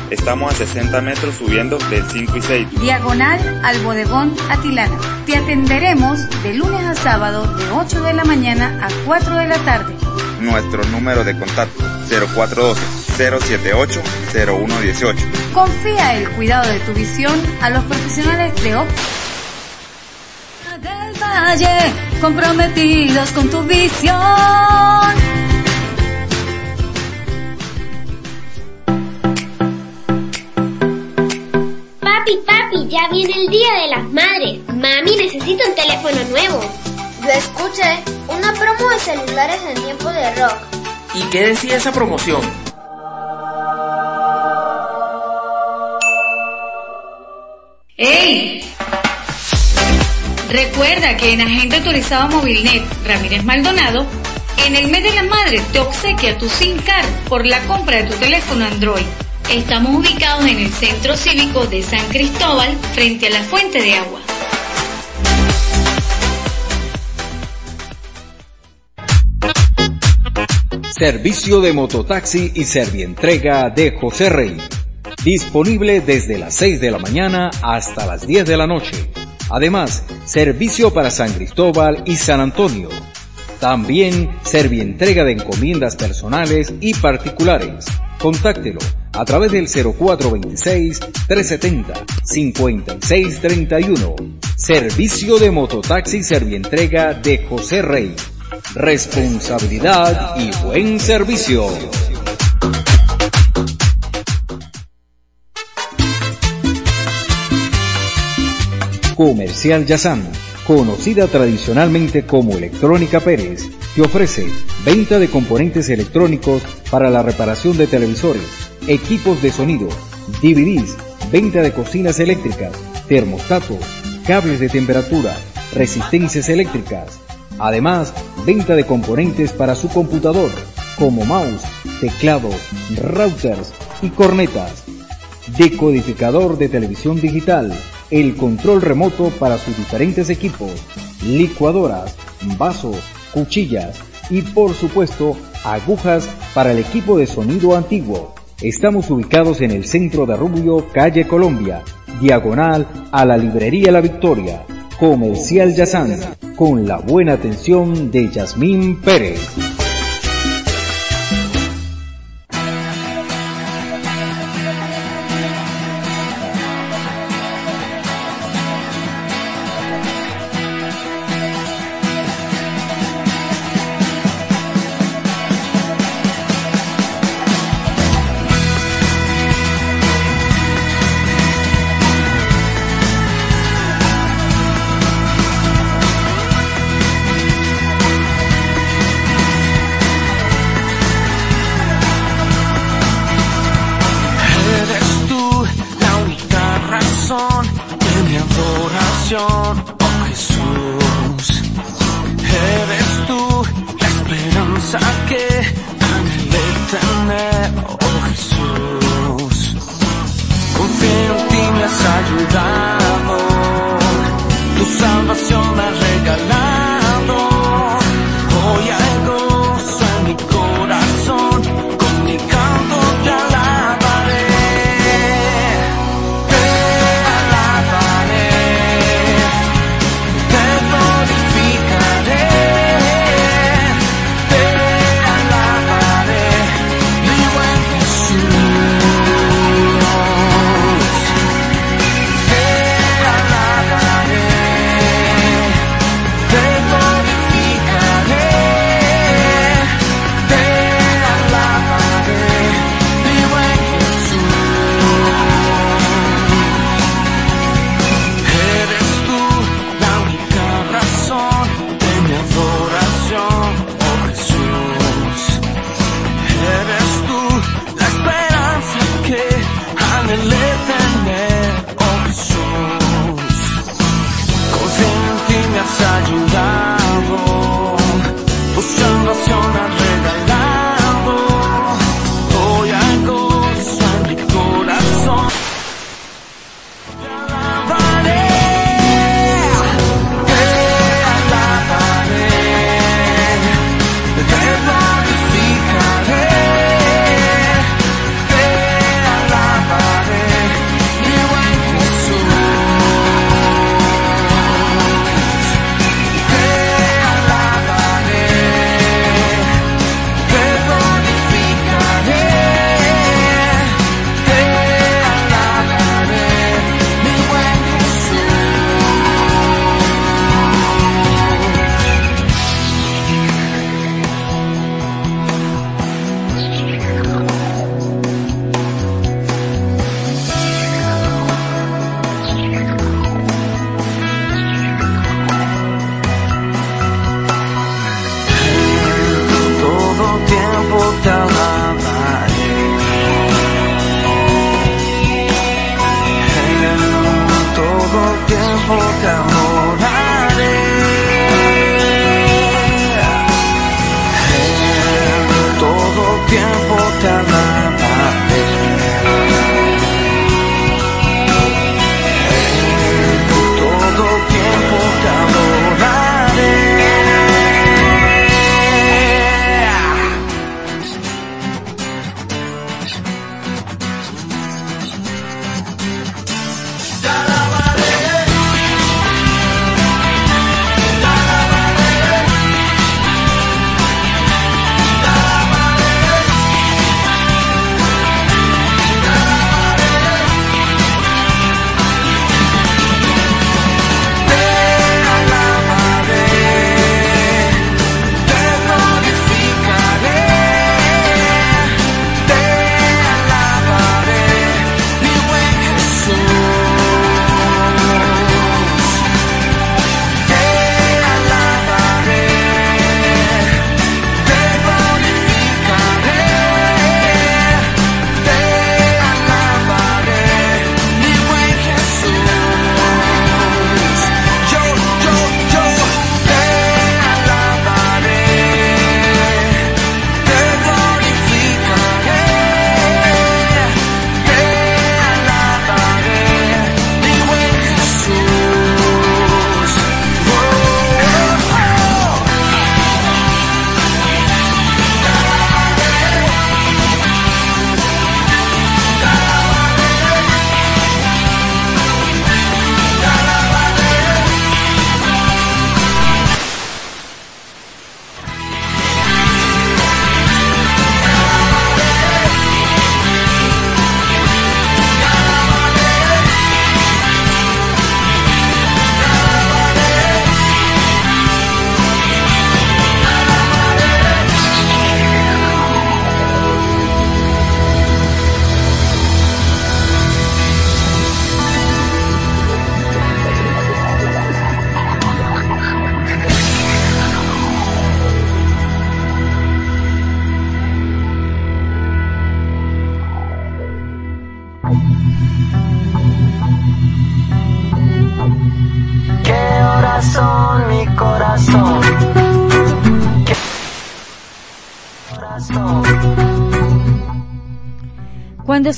Estamos a 60 metros subiendo del 5 y 6. diagonal al bodegón Atilana. Te atenderemos de lunes a sábado de 8 de la mañana a 4 de la tarde. nuestro número de contacto 0412-078-0118. Confía el cuidado de tu visión a los profesionales de óptica del Valle, comprometidos con tu visión. Papi, papi, ya viene el Día de las Madres. Mami necesita un teléfono nuevo. Yo escuché una promo de celulares en tiempo de rock. ¿Y qué decía esa promoción? ¡Ey! Recuerda que en Agente Autorizado Movilnet Ramírez Maldonado, en el mes de la madre te obsequia tu SIM card por la compra de tu teléfono Android. Estamos ubicados en el Centro Cívico de San Cristóbal, frente a la fuente de agua. Servicio de mototaxi y servientrega de José Rey. Disponible desde las 6 de la mañana hasta las 10 de la noche. Además, servicio para San Cristóbal y San Antonio. También servientrega de encomiendas personales y particulares. Contáctelo a través del 0426-370-5631. Servicio de mototaxi servientrega de José Rey. Responsabilidad y buen servicio. Comercial Yazán, conocida tradicionalmente como Electrónica Pérez, te ofrece venta de componentes electrónicos para la reparación de televisores, equipos de sonido, DVDs, venta de cocinas eléctricas, termostatos, cables de temperatura, resistencias eléctricas. Además, venta de componentes para su computador, como mouse, teclado, routers y cornetas. Decodificador de televisión digital, el control remoto para sus diferentes equipos, licuadoras, vasos, cuchillas y por supuesto agujas para el equipo de sonido antiguo. Estamos ubicados en el centro de Rubio, calle Colombia, diagonal a la librería La Victoria, Comercial Yazán, con la buena atención de Yasmín Pérez.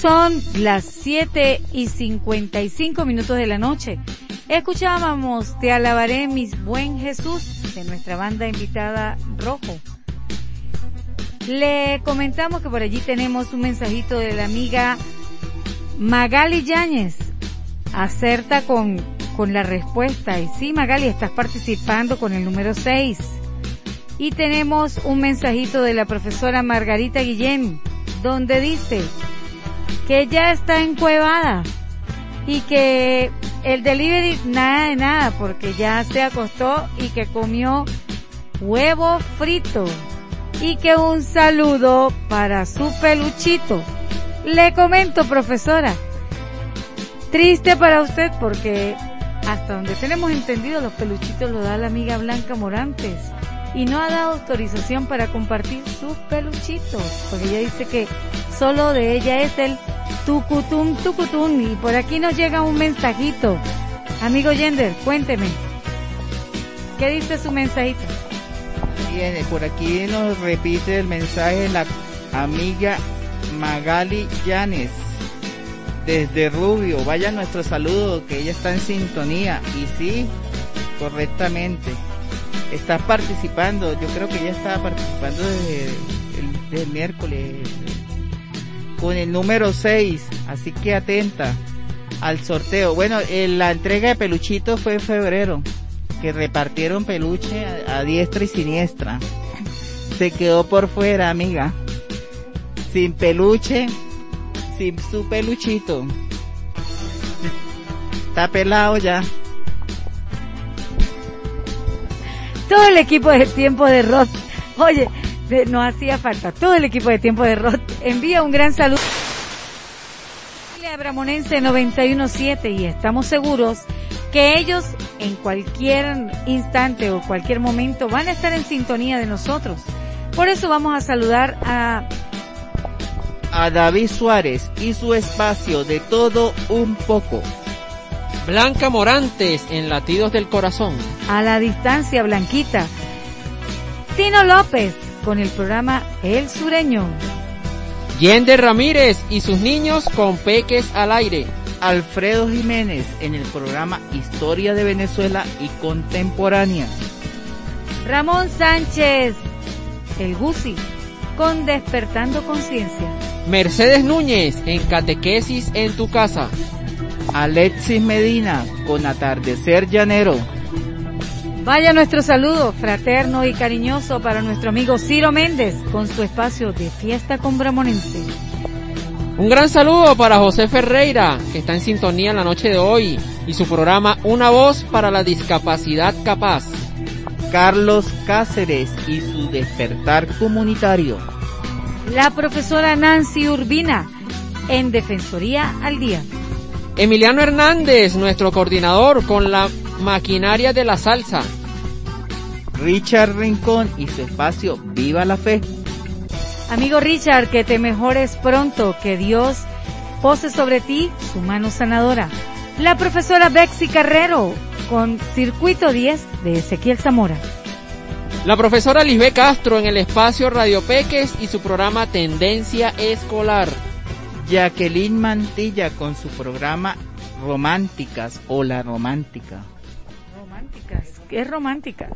Son las 7 y 55 minutos de la noche, escuchábamos Te alabaré mis buen Jesús de nuestra banda invitada Rojo. Le comentamos que por allí tenemos un mensajito de la amiga Magali Yáñez. Acerta con, con la respuesta. Y sí, Magali, estás participando con el número 6. Y tenemos un mensajito de la profesora Margarita Guillén, donde dice que ya está encuevada y que el delivery nada de nada porque ya se acostó y que comió huevo frito y que un saludo para su peluchito. Le comento, profesora, triste para usted porque hasta donde tenemos entendido los peluchitos los da la amiga Blanca Morantes y no ha dado autorización para compartir sus peluchitos porque ella dice que solo de ella es el tucutum tucutum y por aquí nos llega un mensajito. Amigo Yender, cuénteme. ¿Qué dice su mensajito? Bien, por aquí nos repite el mensaje la amiga Magali Llanes desde Rubio. Vaya nuestro saludo, que ella está en sintonía. Y sí, correctamente. Estás participando, yo creo que ella estaba participando desde el, desde el miércoles con el número 6, así que atenta al sorteo. Bueno, eh, la entrega de peluchitos fue en febrero, que repartieron peluche a, diestra y siniestra. Se quedó por fuera, amiga. Sin peluche, sin su peluchito. Está pelado ya. Todo el equipo de tiempo de Rod. Oye, no hacía falta. Todo el equipo de tiempo de Rod envía un gran saludo. Familia Abramonense 917 y estamos seguros que ellos en cualquier instante o cualquier momento van a estar en sintonía de nosotros. Por eso vamos a saludar a A David Suárez y su espacio de todo un poco. Blanca Morantes en Latidos del Corazón. a la distancia Blanquita. Tino López con el programa El Sureño. Yender Ramírez y sus niños con peques al aire. Alfredo Jiménez en el programa Historia de Venezuela y Contemporánea. Ramón Sánchez, el Gusi, con Despertando Conciencia. Mercedes Núñez en Catequesis en tu casa. Alexis Medina con Atardecer Llanero. Vaya nuestro saludo fraterno y cariñoso para nuestro amigo Ciro Méndez con su espacio de fiesta con Bramonense. Un gran saludo para José Ferreira, que está en sintonía en la noche de hoy, y su programa Una voz para la discapacidad capaz. Carlos Cáceres y su despertar comunitario. La profesora Nancy Urbina en Defensoría al Día. Emiliano Hernández, nuestro coordinador con la maquinaria de la salsa. Richard Rincón y su espacio Viva la Fe. Amigo Richard, que te mejores pronto, que Dios pose sobre ti su mano sanadora. La profesora Bexy Carrero con Circuito 10 de Ezequiel Zamora. La profesora Lisbeth Castro en el espacio Radio Peques y su programa Tendencia Escolar. Jacqueline Mantilla con su programa Románticas o La Romántica. Románticas, es romántica.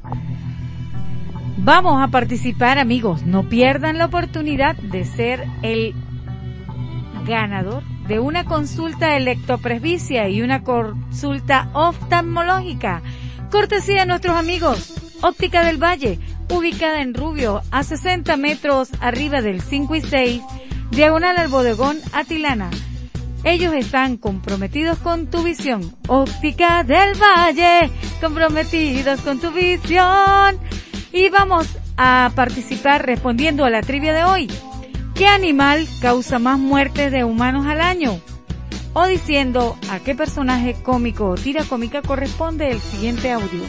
Vamos a participar, amigos. No pierdan la oportunidad de ser el ganador de una consulta electropresbicia y una consulta oftalmológica. Cortesía de nuestros amigos. Óptica del Valle, ubicada en Rubio, a 60 metros arriba del 5 y 6, diagonal al bodegón Atilana. Ellos están comprometidos con tu visión. Óptica del Valle, comprometidos con tu visión. Y vamos a participar respondiendo a la trivia de hoy. ¿Qué animal causa más muertes de humanos al año? O diciendo a qué personaje cómico o tira cómica corresponde el siguiente audio.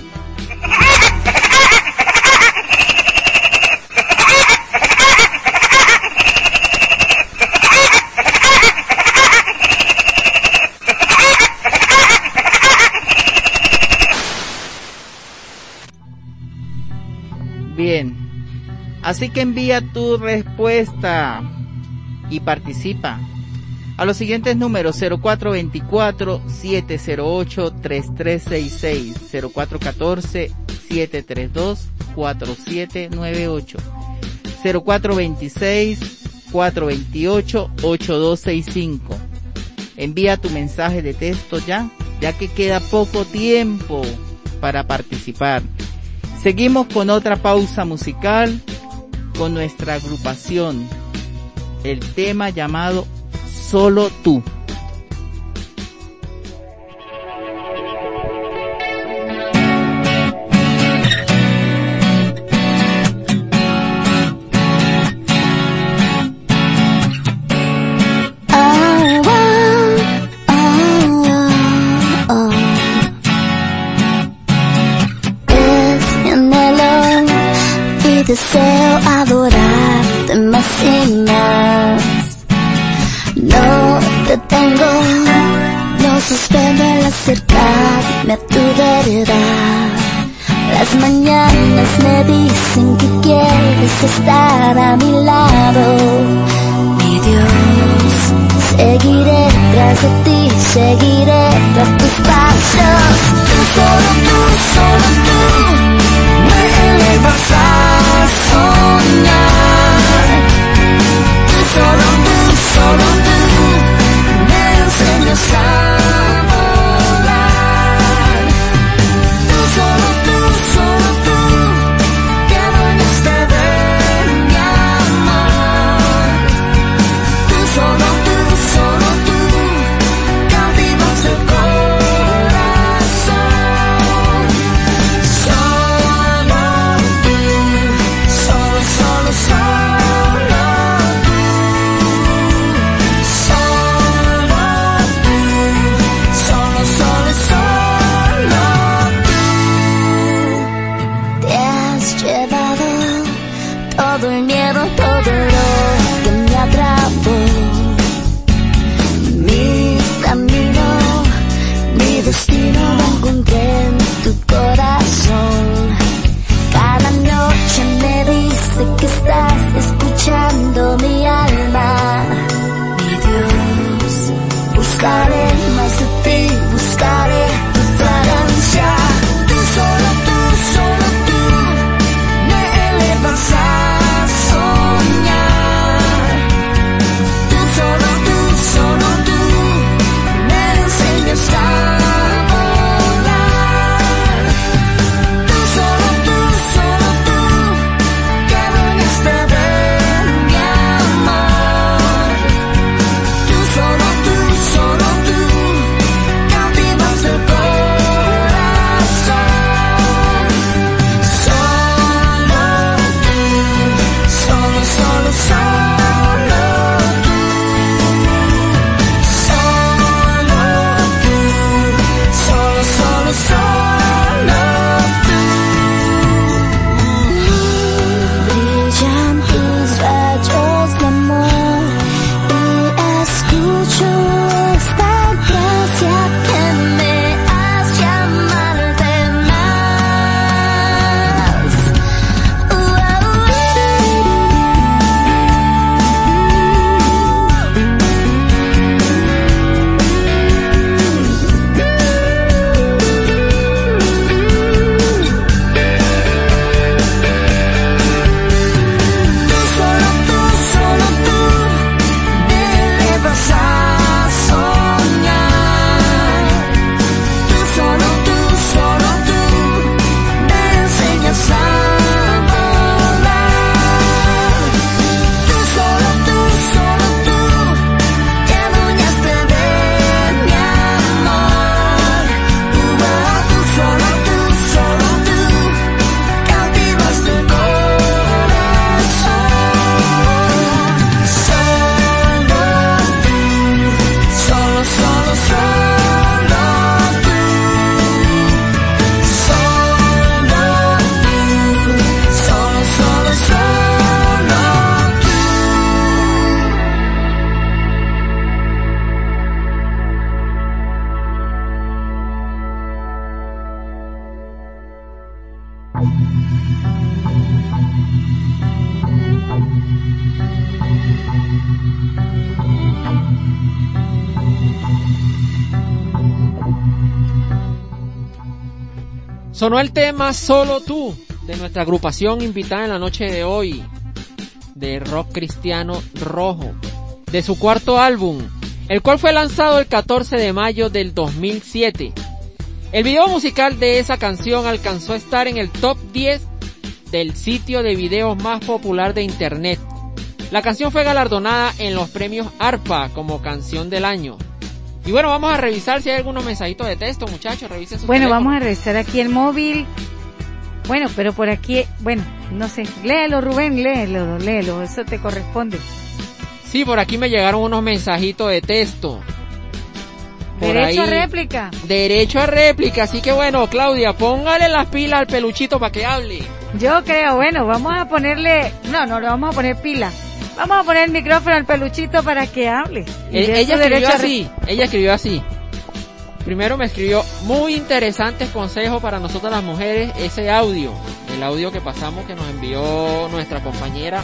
Así que envía tu respuesta y participa a los siguientes números 0424-708-3366, 0414-732-4798, 0426-428-8265. Envía tu mensaje de texto ya, ya que queda poco tiempo para participar. Seguimos con otra pausa musical con nuestra agrupación. El tema llamado Solo tú. Deseo adorarte más y más. No te tengo, no suspendo el acercarme a tu verdad. Las mañanas me dicen que quieres estar a mi lado. Mi Dios, seguiré tras de ti, seguiré tras tus pasos. Tú, solo tú, solo solo tú, solo tú, me enseñas a Sonó el tema Solo tú de nuestra agrupación invitada en la noche de hoy de rock cristiano rojo de su cuarto álbum, el cual fue lanzado el 14 de mayo del 2007. El video musical de esa canción alcanzó a estar en el top 10 del sitio de videos más popular de internet. La canción fue galardonada en los premios ARPA como canción del año. Y bueno, vamos a revisar si hay algunos mensajitos de texto, muchachos, revisen sus Bueno, teléfonos. vamos a revisar aquí el móvil. Bueno, pero por aquí, bueno, no sé. Léelo, Rubén, léelo, léelo. Eso te corresponde. Sí, por aquí me llegaron unos mensajitos de texto. Por Derecho a réplica. Derecho a réplica, así que bueno, Claudia, póngale las pilas al peluchito para que hable. Yo creo, bueno, vamos a ponerle, no, no, le vamos a poner pila. Vamos a poner el micrófono al peluchito para que hable. De ella escribió así, ella escribió así. Primero me escribió muy interesantes consejos para nosotras las mujeres, ese audio, el audio que pasamos que nos envió nuestra compañera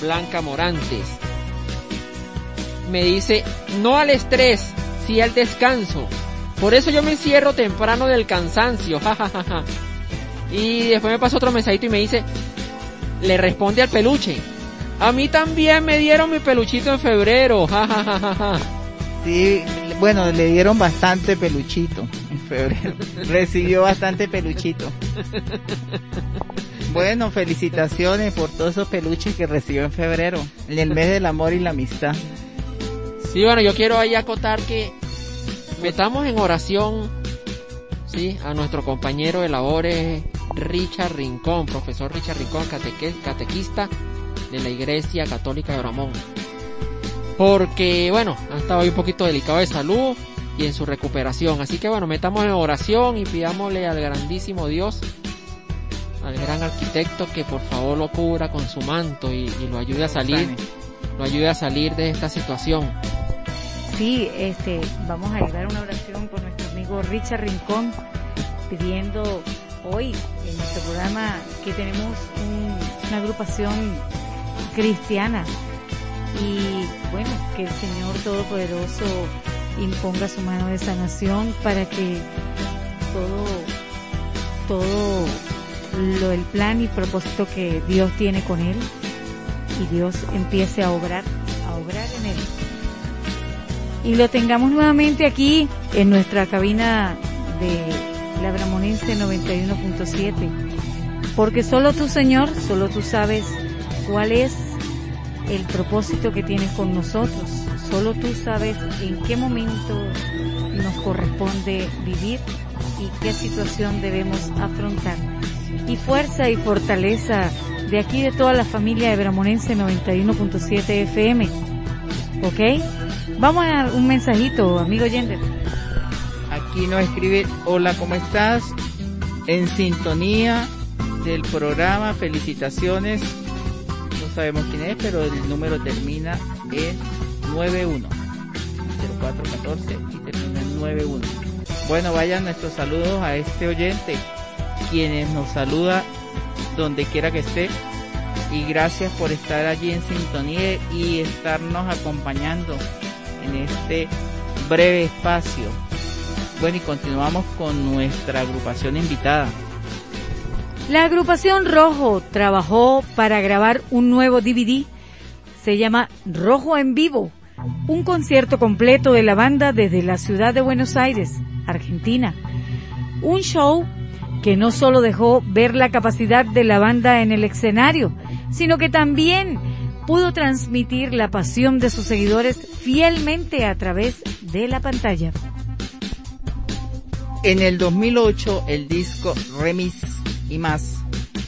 Blanca Morantes. Me dice, no al estrés, sí al descanso. Por eso yo me encierro temprano del cansancio, jajajaja. Y después me pasa otro mensajito y me dice, le responde al peluche. A mí también me dieron mi peluchito en febrero, jajajaja. Sí, bueno, le dieron bastante peluchito en febrero. Recibió bastante peluchito. Bueno, felicitaciones por todos esos peluches que recibió en febrero, en el mes del amor y la amistad. Sí, bueno, yo quiero ahí acotar que metamos en oración, sí, a nuestro compañero de labores, Richard Rincón, profesor Richard Rincón, catequista de la Iglesia Católica de Oramón. Porque, bueno, ha estado ahí un poquito delicado de salud y en su recuperación. Así que, bueno, metamos en oración y pidámosle al grandísimo Dios, al gran arquitecto, que por favor lo cubra con su manto y, y lo ayude a salir, lo ayude a salir de esta situación. Sí, este, vamos a llevar una oración por nuestro amigo Richard Rincón, pidiendo hoy en nuestro programa que tenemos un- una agrupación cristiana y bueno, que el Señor Todopoderoso imponga su mano de sanación para que todo, todo lo, el plan y propósito que Dios tiene con él y Dios empiece a obrar, a obrar en él y lo tengamos nuevamente aquí en nuestra cabina de la Bramonense 91.7. Porque solo tú, Señor, solo tú sabes cuál es el propósito que tienes con nosotros. Solo tú sabes en qué momento nos corresponde vivir y qué situación debemos afrontar. Y fuerza y fortaleza de aquí de toda la familia de Bramonense 91.7 FM. ¿Ok? Vamos a un mensajito, amigo Yender. Aquí nos escribe, hola, ¿cómo estás? En sintonía del programa, felicitaciones. Sabemos quién es, pero el número termina en 91. 0414 y termina en 91. Bueno, vayan nuestros saludos a este oyente, quienes nos saluda donde quiera que esté. Y gracias por estar allí en sintonía y estarnos acompañando en este breve espacio. Bueno, y continuamos con nuestra agrupación invitada. La agrupación Rojo trabajó para grabar un nuevo DVD. Se llama Rojo en Vivo, un concierto completo de la banda desde la ciudad de Buenos Aires, Argentina. Un show que no solo dejó ver la capacidad de la banda en el escenario, sino que también pudo transmitir la pasión de sus seguidores fielmente a través de la pantalla. En el 2008 el disco Remix y más,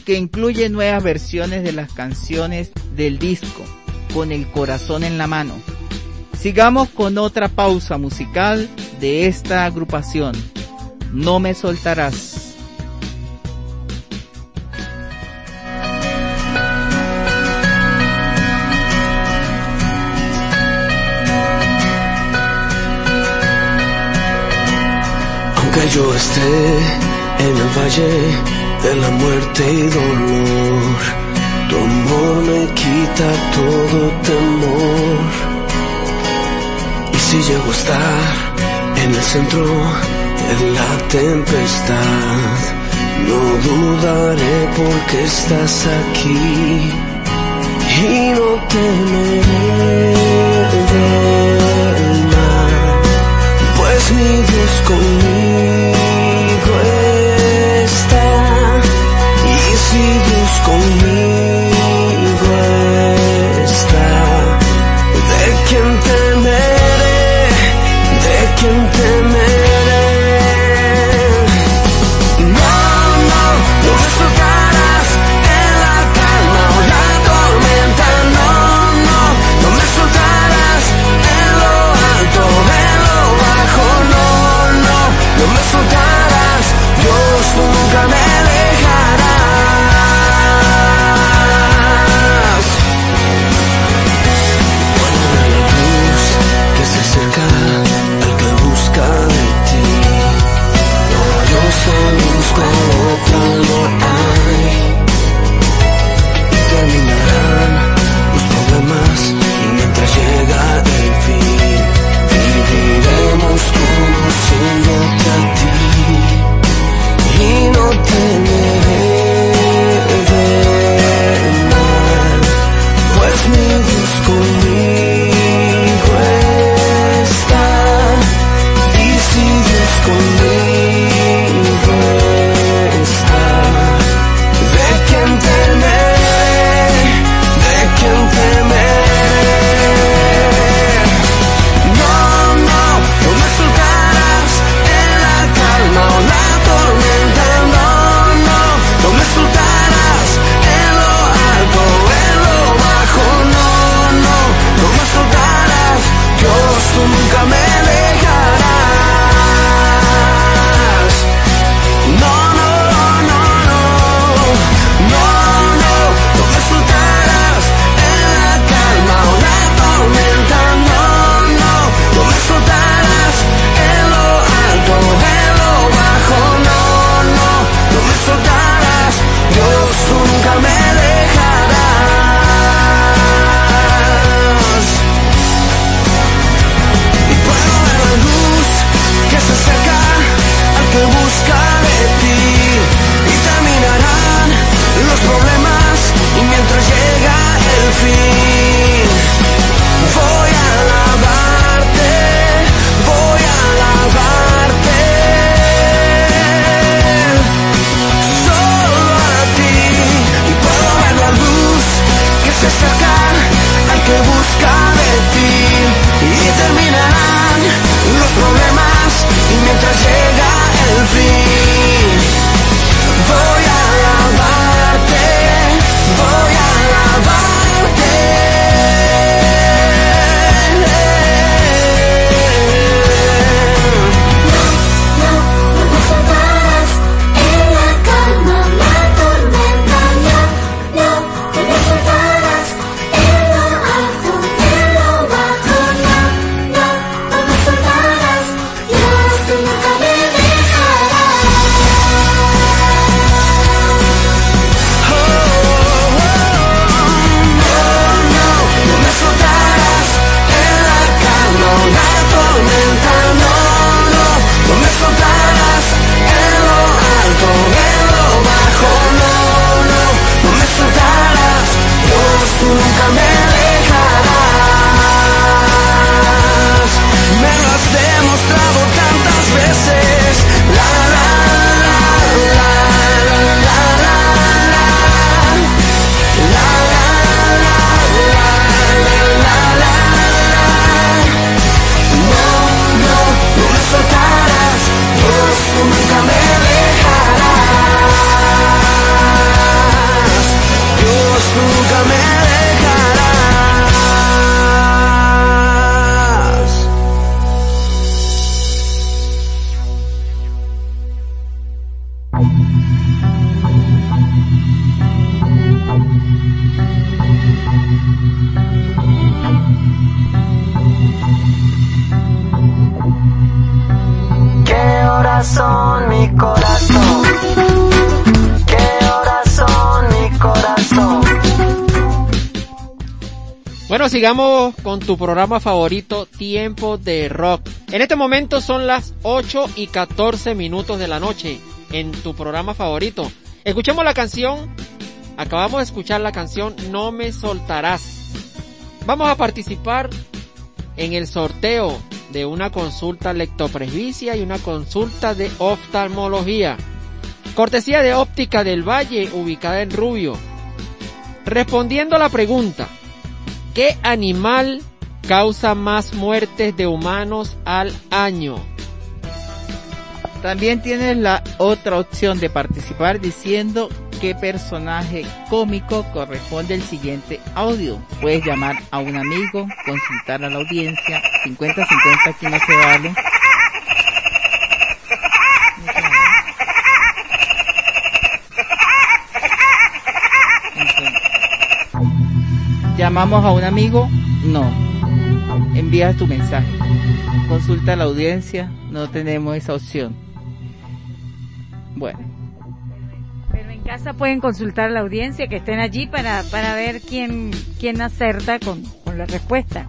que incluye nuevas versiones de las canciones del disco, con el corazón en la mano. Sigamos con otra pausa musical de esta agrupación. No me soltarás. Aunque yo esté en el valle de la muerte y dolor, tu amor me quita todo temor. Y si llego a estar en el centro de la tempestad, No dudaré porque estás aquí y no temeré mal, pues mi Dios conmigo conmigo sigamos con tu programa favorito, Tiempo de Rock. En este momento son las 8 y 14 minutos de la noche. en tu programa favorito. Escuchemos la canción, acabamos de escuchar la canción No me soltarás. Vamos a participar en el sorteo de una consulta lectopresbicia y una consulta de oftalmología. Cortesía de óptica del Valle, ubicada en Rubio. Respondiendo a la pregunta, ¿qué animal causa más muertes de humanos al año? También tienes la otra opción de participar diciendo qué personaje cómico corresponde el siguiente audio. Puedes llamar a un amigo, consultar a la audiencia, 50-50 aquí no se vale. Llamamos a un amigo, no. Envías tu mensaje. Consulta a la audiencia, no tenemos esa opción. Bueno. Pero en casa pueden consultar a la audiencia que estén allí para, para ver quién, quién acerta con, con la respuesta.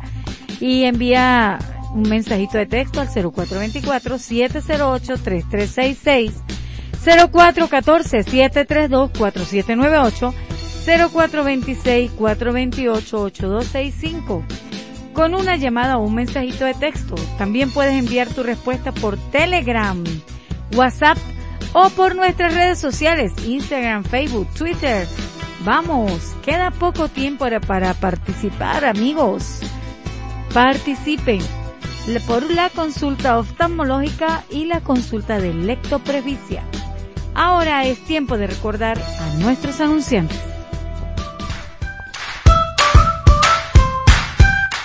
Y envía un mensajito de texto al 0424-708-3366, 0414-732-4798, 0426-428-8265 con una llamada o un mensajito de texto. También puedes enviar tu respuesta por Telegram, WhatsApp o por nuestras redes sociales, Instagram, Facebook, Twitter. Vamos, queda poco tiempo para, participar, amigos. Participen por la consulta oftalmológica y la consulta de lectoprevicia. Ahora es tiempo de recordar a nuestros anunciantes.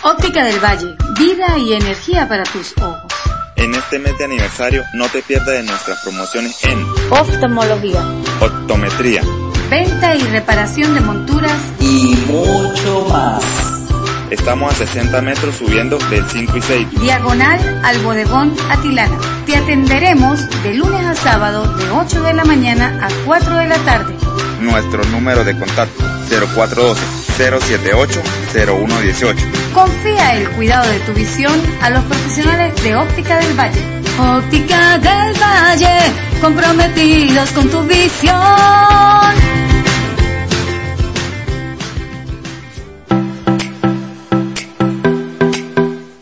Óptica del Valle, vida y energía para tus ojos. En este mes de aniversario no te pierdas de nuestras promociones en Oftalmología, optometría, venta y reparación de monturas y mucho más. Estamos a 60 metros subiendo del 5 y 6. diagonal al bodegón Atilana. Te atenderemos de lunes a sábado de 8 de la mañana a 4 de la tarde. Nuestro número de contacto 0412-078-0118. Confía el cuidado de tu visión a los profesionales de Óptica del Valle. Óptica del Valle, comprometidos con tu visión.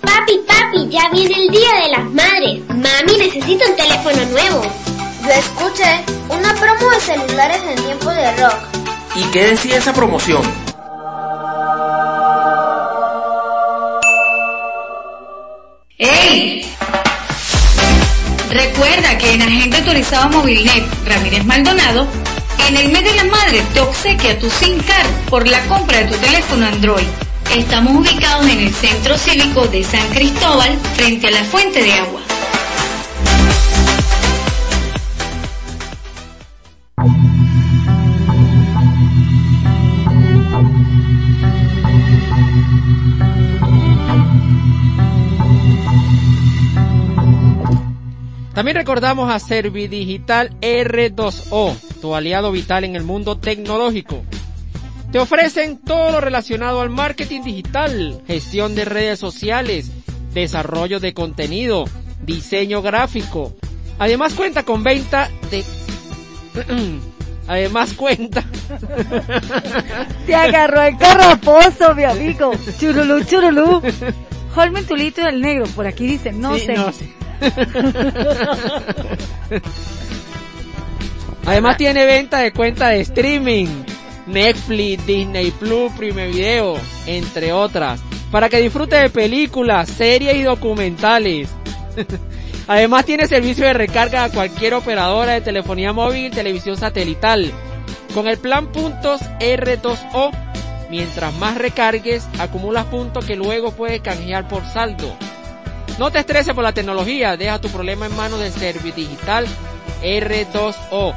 Papi, papi, ya viene el Día de las Madres. Mami necesita un teléfono nuevo. Yo escuché una promo de celulares en tiempo de rock. ¿Y qué decía esa promoción? ¡Ey! Recuerda que en Agente Autorizado Movilnet Ramírez Maldonado, en el mes de la madre te obsequia tu SIM card por la compra de tu teléfono Android. Estamos ubicados en el Centro Cívico de San Cristóbal, frente a la Fuente de Agua. También recordamos a Servidigital R2O, tu aliado vital en el mundo tecnológico. Te ofrecen todo lo relacionado al marketing digital, gestión de redes sociales, desarrollo de contenido, diseño gráfico. Además cuenta con venta de... Además cuenta... Te agarró el carraposo, mi amigo. Churulú, churulú. Holmen Tulito y el negro, por aquí dice, no Sí, sé. no sé. Además tiene venta de cuenta de streaming, Netflix, Disney Plus, Prime Video, entre otras, para que disfrute de películas, series y documentales. Además tiene servicio de recarga a cualquier operadora de telefonía móvil y televisión satelital. Con el plan puntos R2O, mientras más recargues, acumulas puntos que luego puedes canjear por saldo. No te estreses por la tecnología, deja tu problema en manos de Servidigital R2O.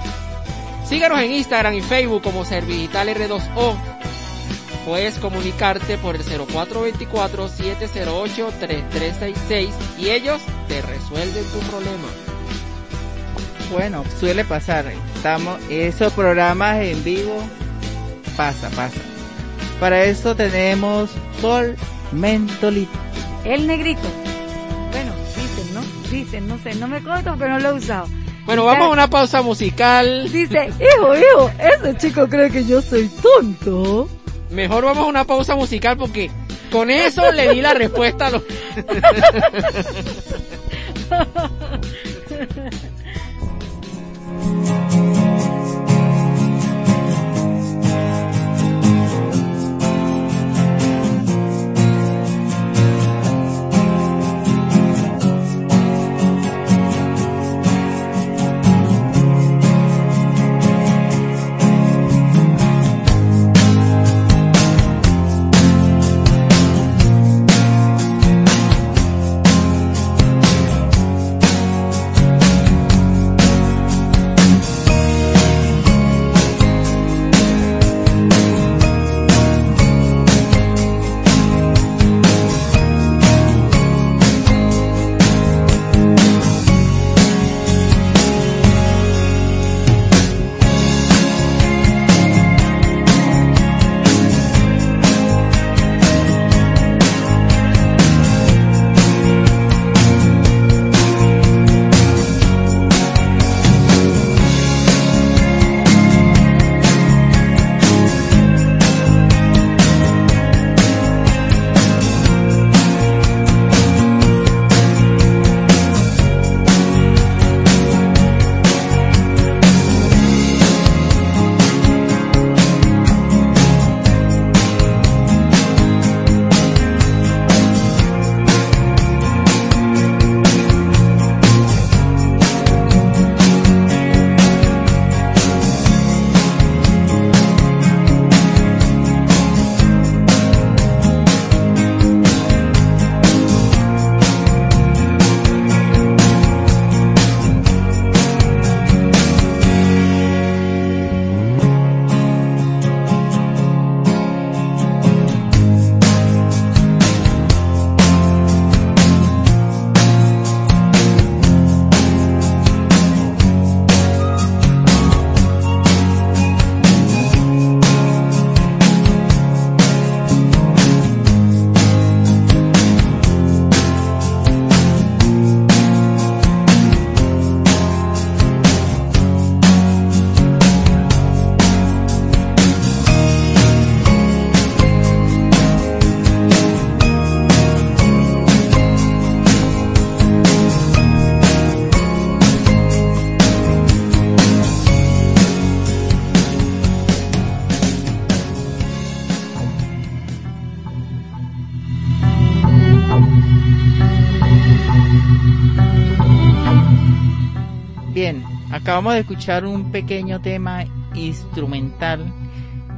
Síganos en Instagram y Facebook como Servidigital R2O. Puedes comunicarte por el 0424-708-3366 y ellos te resuelven tu problema. Bueno, suele pasar. Estamos, esos programas en vivo pasa, pasa. Para eso tenemos Sol Mentolito. El negrito. Bueno, dicen, ¿no? Dicen, no sé, no me consta porque no lo he usado. Bueno, vamos a una pausa musical. Dice, hijo, hijo, ese chico cree que yo soy tonto. Mejor vamos a una pausa musical porque con eso le di la respuesta a los... acabamos de escuchar un pequeño tema instrumental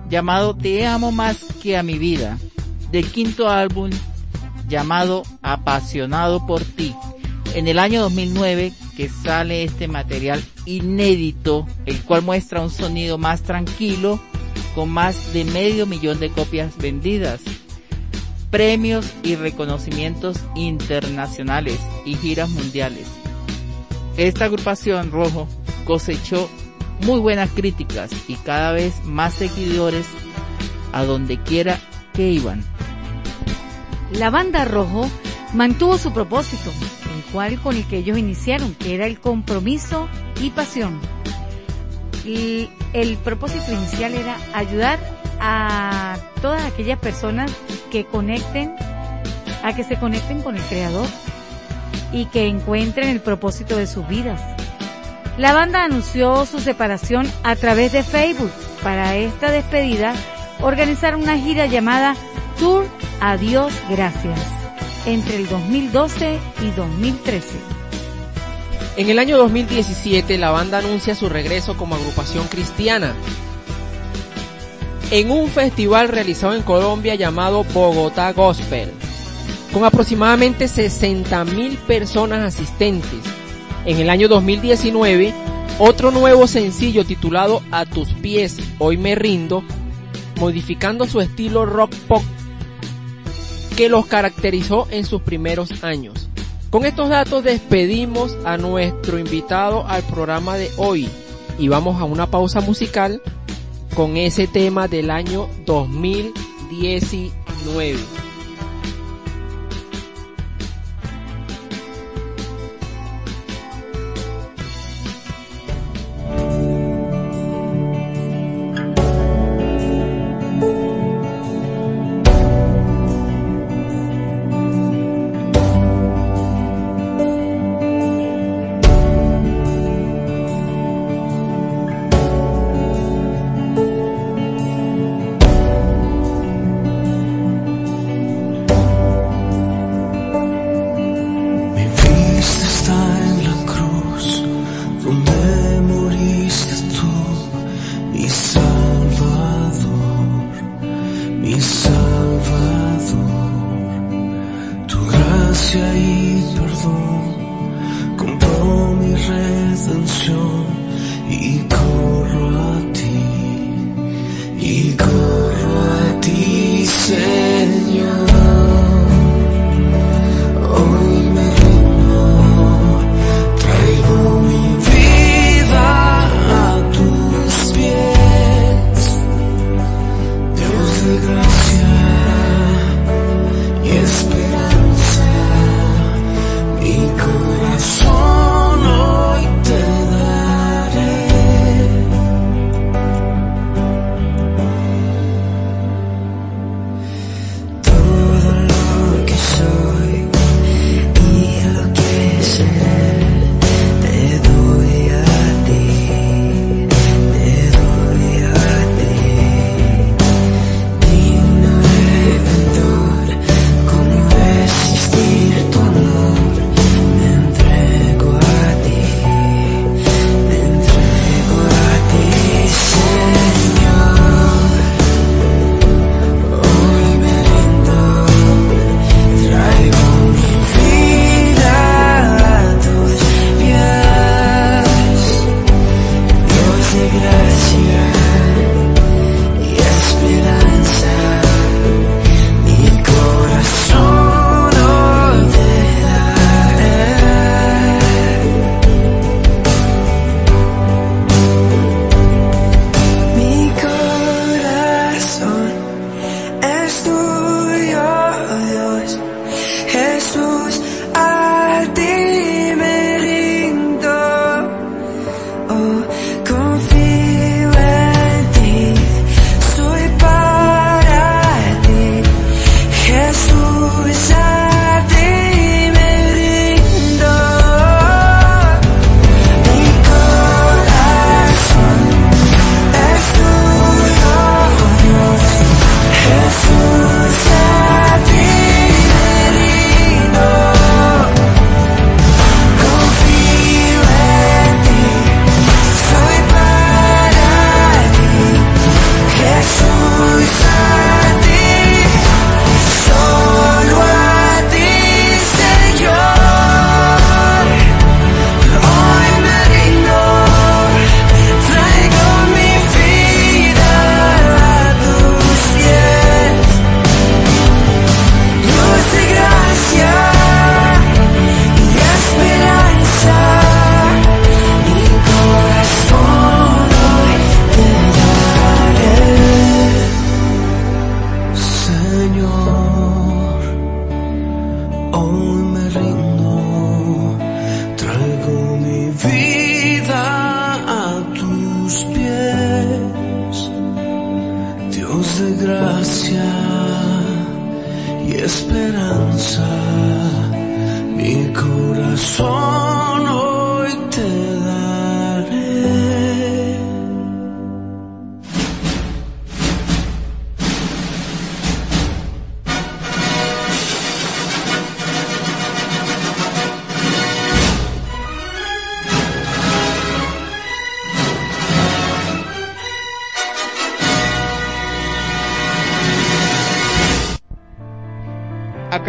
llamado Te amo más que a mi vida, del quinto álbum llamado Apasionado por ti. En el año 2009 que sale este material inédito, el cual muestra un sonido más tranquilo, con más de medio millón de copias vendidas, premios y reconocimientos internacionales y giras mundiales. Esta agrupación Rojo cosechó muy buenas críticas y cada vez más seguidores a donde quiera que iban. La banda Rojo mantuvo su propósito, el cual con el que ellos iniciaron, que era el compromiso y pasión. Y el propósito inicial era ayudar a todas aquellas personas que conecten, a que se conecten con el Creador y que encuentren el propósito de sus vidas. La banda anunció su separación a través de Facebook. Para esta despedida, organizaron una gira llamada Tour Adiós Gracias entre el 2012 y 2013. En el año 2017 la banda anuncia su regreso como agrupación cristiana en un festival realizado en Colombia llamado Bogotá Gospel, con aproximadamente 60 mil personas asistentes. En el año 2019, otro nuevo sencillo titulado A tus pies, hoy me rindo, modificando su estilo rock pop que los caracterizó en sus primeros años. Con estos datos despedimos a nuestro invitado al programa de hoy y vamos a una pausa musical con ese tema del año 2019.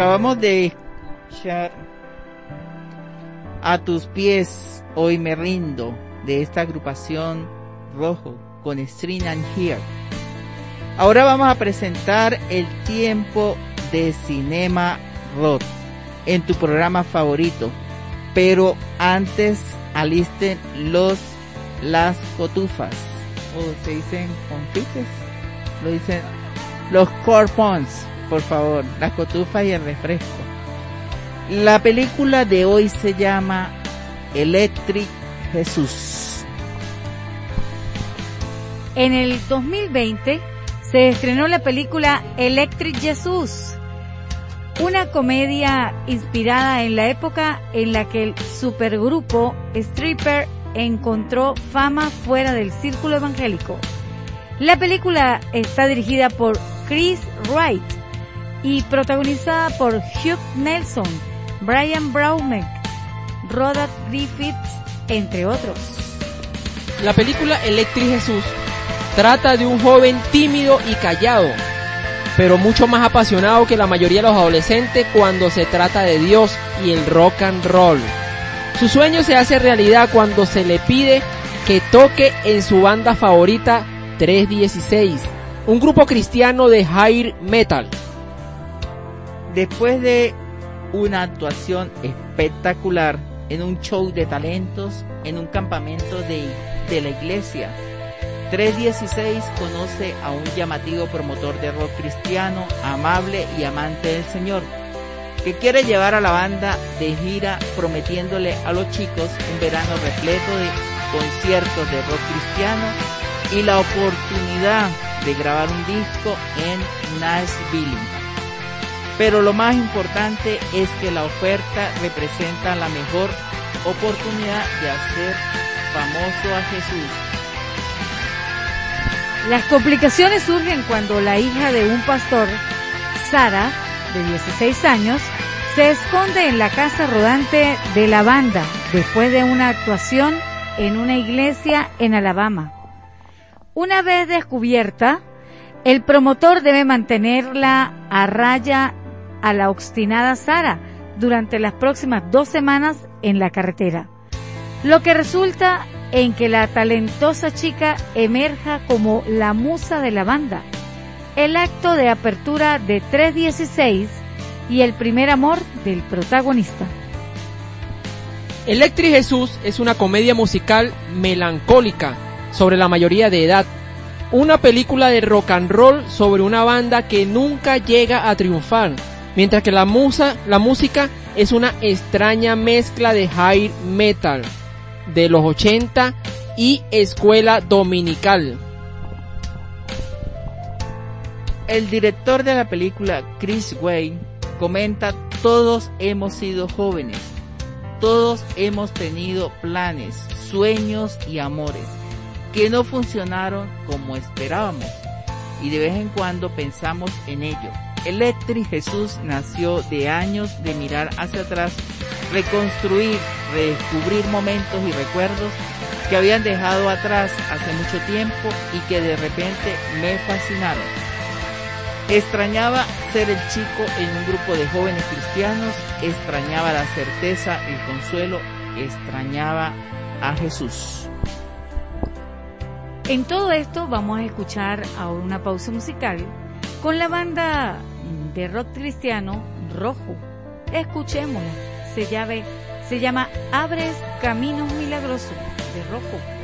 Acabamos de escuchar a tus pies, hoy me rindo, de esta agrupación rojo con String and Here. Ahora vamos a presentar el tiempo de Cinema Rock en tu programa favorito. Pero antes alisten los las cotufas. O se dicen confites. Lo dicen los corpons, por favor. Las cotufas y el refresco. La película de hoy se llama Electric Jesús. En el 2020 se estrenó la película Electric Jesús, una comedia inspirada en la época en la que el supergrupo Stripper encontró fama fuera del círculo evangélico. La película está dirigida por Chris Wright y protagonizada por Hugh Nelson, Brian Braumek, Rhoda Griffiths, entre otros. La película Electric Jesús trata de un joven tímido y callado, pero mucho más apasionado que la mayoría de los adolescentes cuando se trata de Dios y el rock and roll. Su sueño se hace realidad cuando se le pide que toque en su banda favorita 316, un grupo cristiano de high metal. Después de una actuación espectacular en un show de talentos en un campamento de, de la iglesia, 316 conoce a un llamativo promotor de rock cristiano, amable y amante del Señor, que quiere llevar a la banda de gira prometiéndole a los chicos un verano repleto de conciertos de rock cristiano y la oportunidad de grabar un disco en Nashville. Pero lo más importante es que la oferta representa la mejor oportunidad de hacer famoso a Jesús. Las complicaciones surgen cuando la hija de un pastor, Sara, de 16 años, se esconde en la casa rodante de la banda después de una actuación en una iglesia en Alabama. Una vez descubierta, el promotor debe mantenerla a raya a la obstinada Sara durante las próximas dos semanas en la carretera, lo que resulta en que la talentosa chica emerja como la musa de la banda, el acto de apertura de 316 y el primer amor del protagonista. Electric Jesús es una comedia musical melancólica sobre la mayoría de edad, una película de rock and roll sobre una banda que nunca llega a triunfar, mientras que la musa, la música es una extraña mezcla de high metal de los 80 y escuela dominical. El director de la película, Chris Wayne, comenta, todos hemos sido jóvenes, todos hemos tenido planes, sueños y amores que no funcionaron como esperábamos y de vez en cuando pensamos en ello. Electric Jesús nació de años de mirar hacia atrás, reconstruir, redescubrir momentos y recuerdos que habían dejado atrás hace mucho tiempo y que de repente me fascinaron. Extrañaba ser el chico en un grupo de jóvenes cristianos, extrañaba la certeza, el consuelo, extrañaba a Jesús. En todo esto vamos a escuchar ahora una pausa musical con la banda de rock cristiano Rojo. Escuchémosla. Se llama, se llama Abres Caminos Milagrosos de Rojo.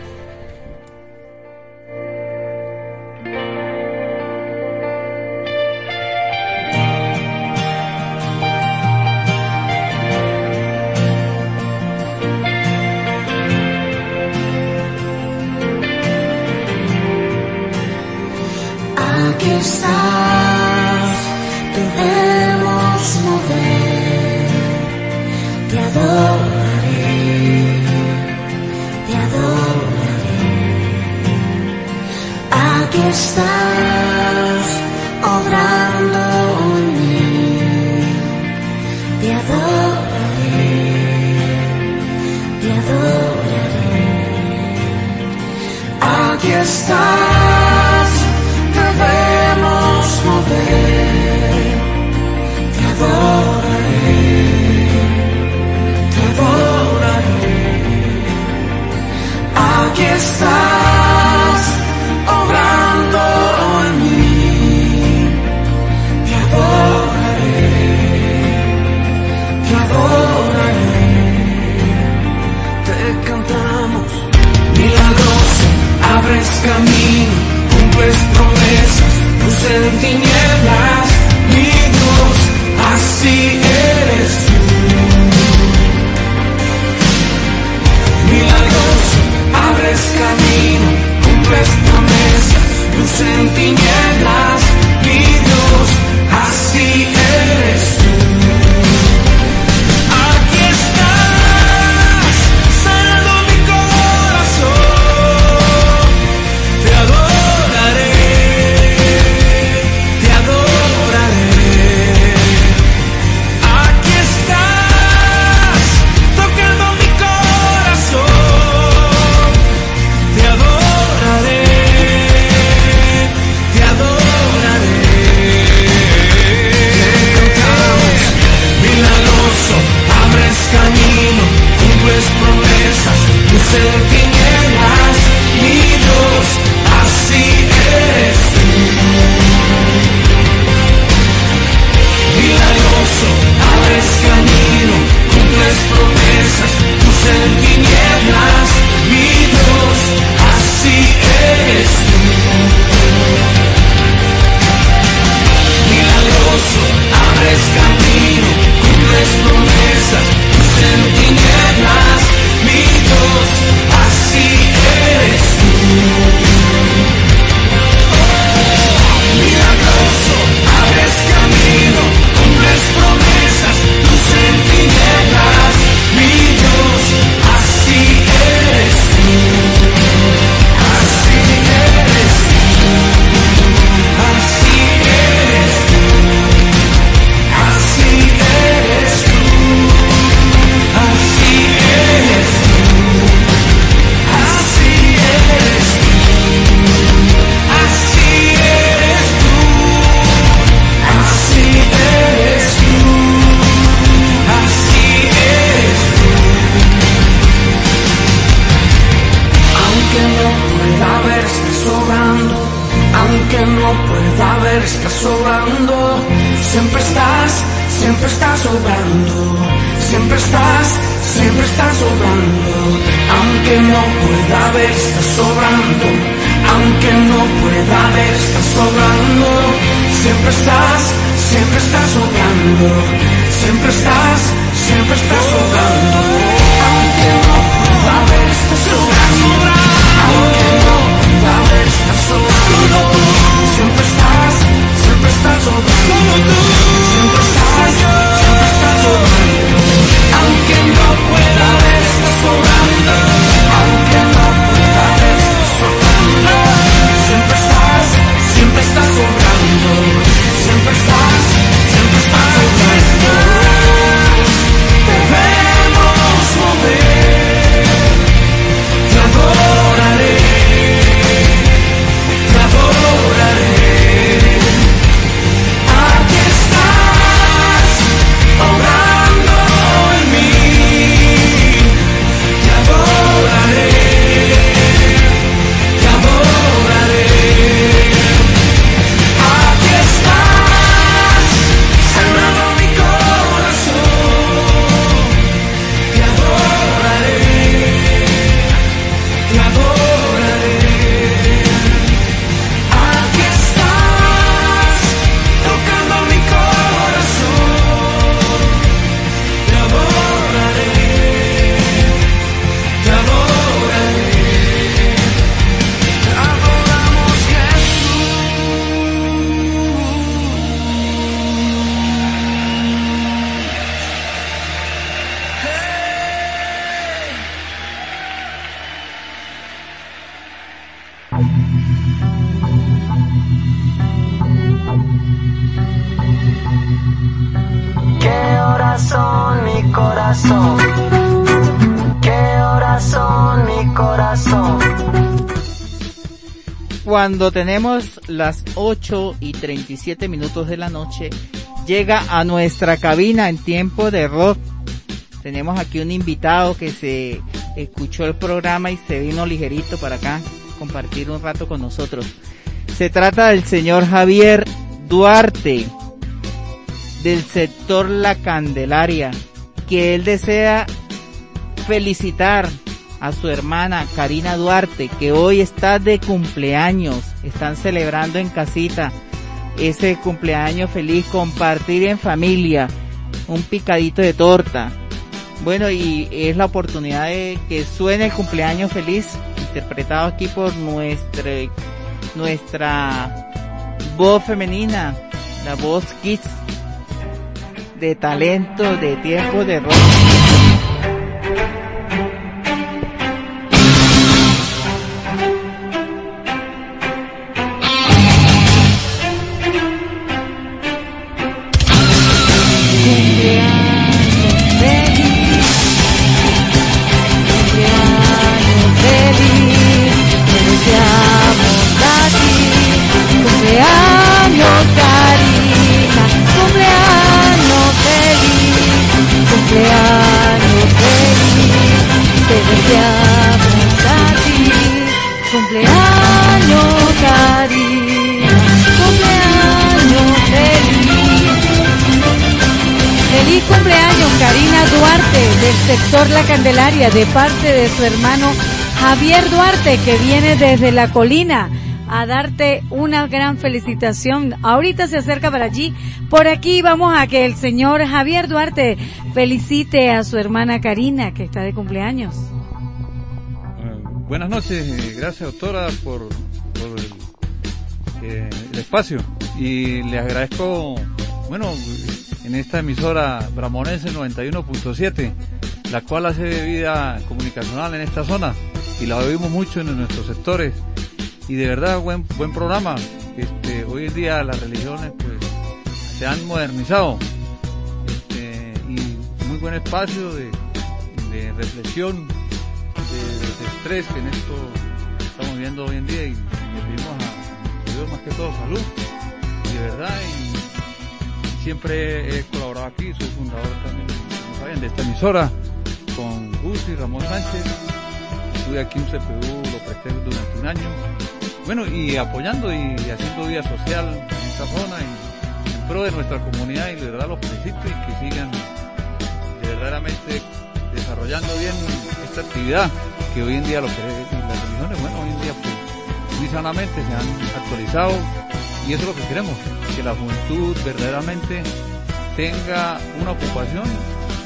Cuando tenemos las 8 y 37 minutos de la noche, llega a nuestra cabina en tiempo de rock. Tenemos aquí un invitado que se escuchó el programa y se vino ligerito para acá compartir un rato con nosotros. Se trata del señor Javier Duarte del sector La Candelaria, que él desea felicitar a su hermana Karina Duarte, que hoy está de cumpleaños. Están celebrando en casita ese cumpleaños feliz, compartir en familia, un picadito de torta. Bueno, y es la oportunidad de que suene el cumpleaños feliz, interpretado aquí por nuestra, nuestra voz femenina, la voz Kids, de talento, de tiempo de rock. Sector La Candelaria de parte de su hermano Javier Duarte que viene desde la colina a darte una gran felicitación. Ahorita se acerca para allí. Por aquí vamos a que el señor Javier Duarte felicite a su hermana Karina que está de cumpleaños. Buenas noches, eh, gracias doctora por, eh, el espacio y le agradezco, bueno, en esta emisora Bramonense 91.7, la cual hace vida comunicacional en esta zona y la oímos mucho en nuestros sectores y de verdad buen buen programa. Este, hoy en día las religiones pues se han modernizado este, y muy buen espacio de, reflexión, de, estrés que en esto estamos viviendo hoy en día y le pedimos a Dios más que todo salud y de verdad y siempre he colaborado aquí, soy fundador también, de esta emisora con Gus y Ramón Sánchez. Estuve aquí en CPU, lo presté durante un año. Bueno, y apoyando y haciendo vida social en esta zona y en pro de nuestra comunidad y de verdad los felicito y que sigan verdaderamente desarrollando bien esta actividad que hoy en día lo que las religiones, bueno, hoy en día pues muy sanamente se han actualizado y eso es lo que queremos, que la juventud verdaderamente tenga una ocupación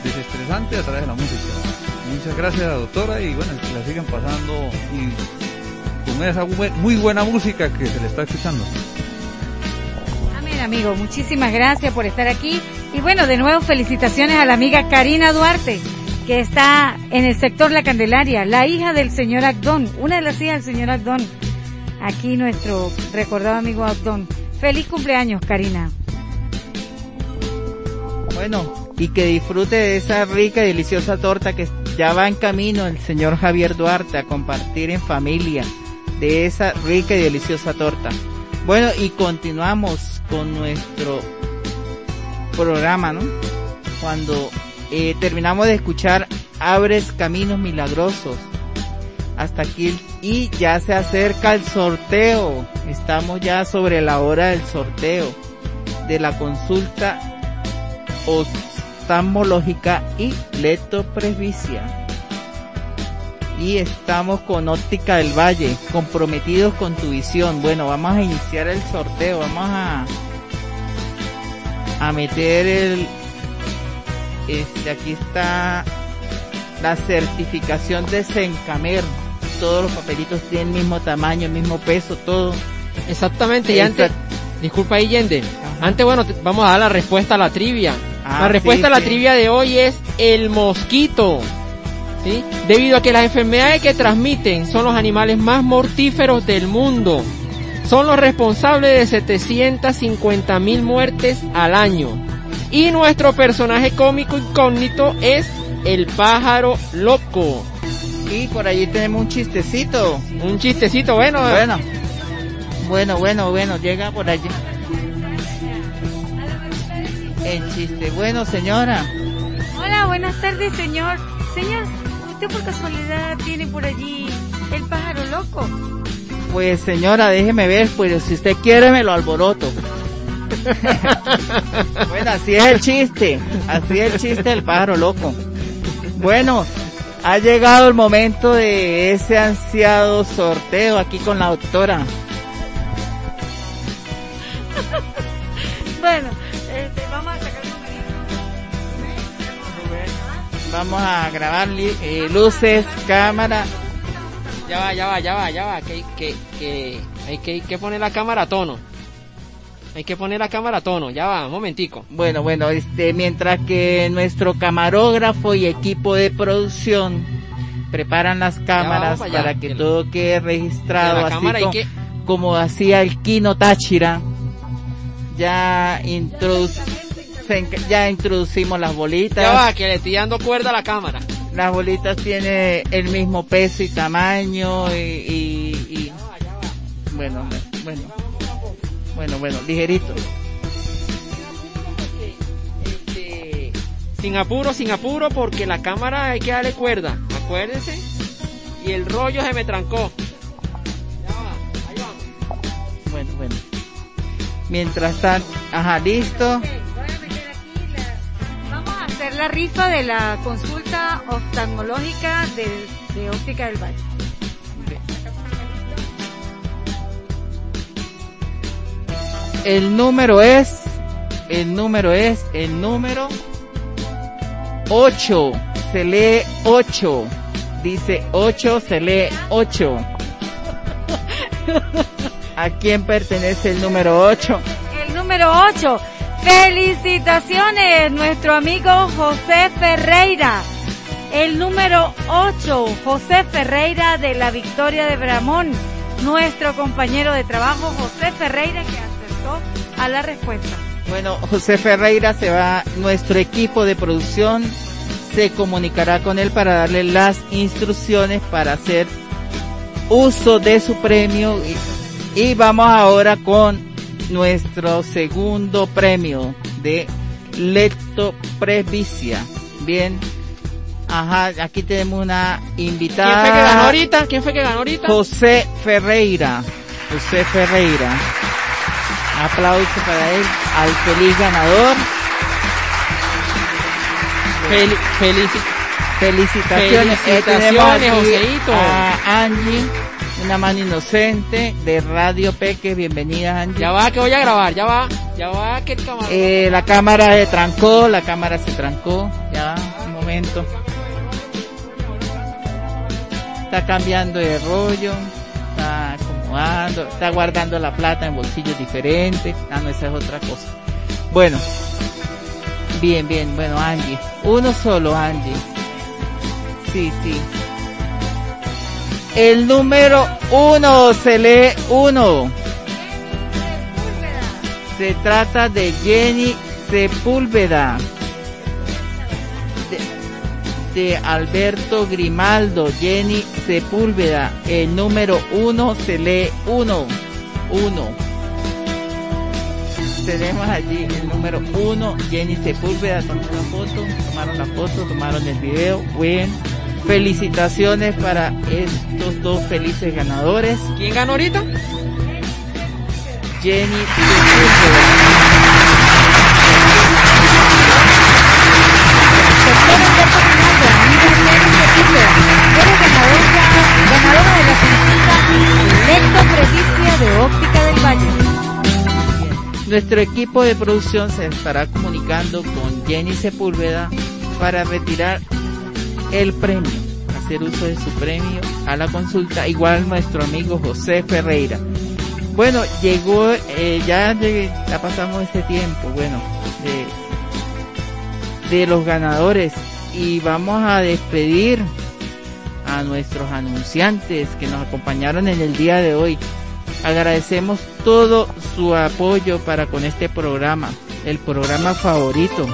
desestresante a través de la música. Muchas gracias doctora y bueno, que la sigan pasando y con esa muy buena música que se le está escuchando. Amén, amigo. Muchísimas gracias por estar aquí. Y bueno, de nuevo felicitaciones a la amiga Karina Duarte, que está en el sector La Candelaria, la hija del señor Agdón, una de las hijas del señor Agdón. Aquí nuestro recordado amigo Agdón. Feliz cumpleaños, Karina. Bueno, y que disfrute de esa rica y deliciosa torta que ya va en camino el señor Javier Duarte a compartir en familia de esa rica y deliciosa torta. Bueno, y continuamos con nuestro programa, ¿no? Cuando eh, terminamos de escuchar Abres Caminos Milagrosos. Hasta aquí y ya se acerca el sorteo. Estamos ya sobre la hora del sorteo de la consulta oftalmológica y letopresbicia. Y estamos con Óptica del Valle, comprometidos con tu visión. Bueno, vamos a iniciar el sorteo, vamos a a meter el este aquí está la certificación de Sencamer. Todos los papelitos tienen el mismo tamaño, el mismo peso, todo. Exactamente, y antes, disculpa ahí, Yende. Antes, bueno, te- vamos a dar la respuesta a la trivia. Ah, la respuesta sí, a la sí. trivia de hoy es el mosquito. ¿Sí? Debido a que las enfermedades que transmiten son los animales más mortíferos del mundo. Son los responsables de 750 mil muertes al año. Y nuestro personaje cómico incógnito es el pájaro loco. Y por allí tenemos un chistecito. Un chistecito, bueno. Bueno. Bueno, bueno, bueno, llega por allí. El chiste. Bueno, señora. Hola, buenas tardes, señor. Señor, ¿usted por casualidad tiene por allí el pájaro loco? Pues señora, déjeme ver, pues si usted quiere me lo alboroto. bueno, así es el chiste. Así es el chiste del pájaro loco. Bueno, Ha llegado el momento de ese ansiado sorteo aquí con la doctora. Vamos a grabar eh, luces, cámara. Ya va, ya va, ya va, ya va. Que, que, que hay que, hay que poner la cámara a tono. Hay que poner la cámara a tono. Ya va, un momentico. Bueno, bueno, este, mientras que nuestro camarógrafo y equipo de producción preparan las cámaras para allá, para que que- todo quede registrado así que- como hacía el Kino Táchira. Ya introdu- se ya introducimos las bolitas. Ya va, que le estoy dando cuerda a la cámara. Las bolitas tienen el mismo peso y tamaño y, y- y- bueno, bueno, bueno, bueno, ligerito. Sin apuro, sin apuro, porque la cámara hay que darle cuerda. Acuérdense. Y el rollo se me trancó. Bueno, bueno. Mientras tanto, ajá, listo. Hacer la rifa de la consulta oftalmológica de, de Óptica del Valle. El número es, el número es, el número 8. Se lee 8. Dice 8, se lee 8. ¿A quién pertenece el número 8? El número 8. Felicitaciones, nuestro amigo José Ferreira. El número 8, José Ferreira de la Victoria de Bramón. Nuestro compañero de trabajo, José Ferreira, que acertó a la respuesta. Bueno, José Ferreira se va, nuestro equipo de producción se comunicará con él para darle las instrucciones para hacer uso de su premio y, y vamos ahora con nuestro segundo premio de leptopresbicia. Bien, ajá, aquí tenemos una invitada. ¿Quién fue que ganó ahorita? ¿Quién fue que ganó ahorita? José Ferreira. José Ferreira. Aplauso para él, al feliz ganador. Fel- felici- Felicitaciones. Eh, Felicitaciones, Joseito. A Angie, una mano inocente de Radio Peque. Bienvenida, Angie. Ya va, que voy a grabar. Ya va. Ya va, que el cámara. Eh, la cámara se trancó, la cámara se trancó. Ya, un momento. Está cambiando de rollo, está acomodando, está guardando la plata en bolsillos diferentes. Ah, no, esa es otra cosa. Bueno, bien, bien, bueno, Angie. Uno solo, Angie. Sí, sí. El número uno se lee uno. Se trata de Jenny Sepúlveda. De, Alberto Grimaldo, Jenny Sepúlveda. El número uno se lee uno. Uno. Tenemos allí el número uno, Jenny Sepúlveda. Tomó la foto, tomaron la foto, tomaron el video. Bien. Felicitaciones para estos dos felices ganadores. ¿Quién ganó ahorita? Jenny Sepúlveda. Eres ganadora, ganadora de la consulta Lecto Presbicia de Óptica del Valle. Nuestro equipo de producción se estará comunicando con Jenny Sepúlveda para retirar el premio, hacer uso de su premio a la consulta, igual nuestro amigo José Ferreira. Bueno, llegó, eh, ya, llegué- ya pasamos este tiempo, bueno, de, de los ganadores y vamos a despedir a nuestros anunciantes que nos acompañaron en el día de hoy. Agradecemos todo su apoyo para con este programa, el programa favorito.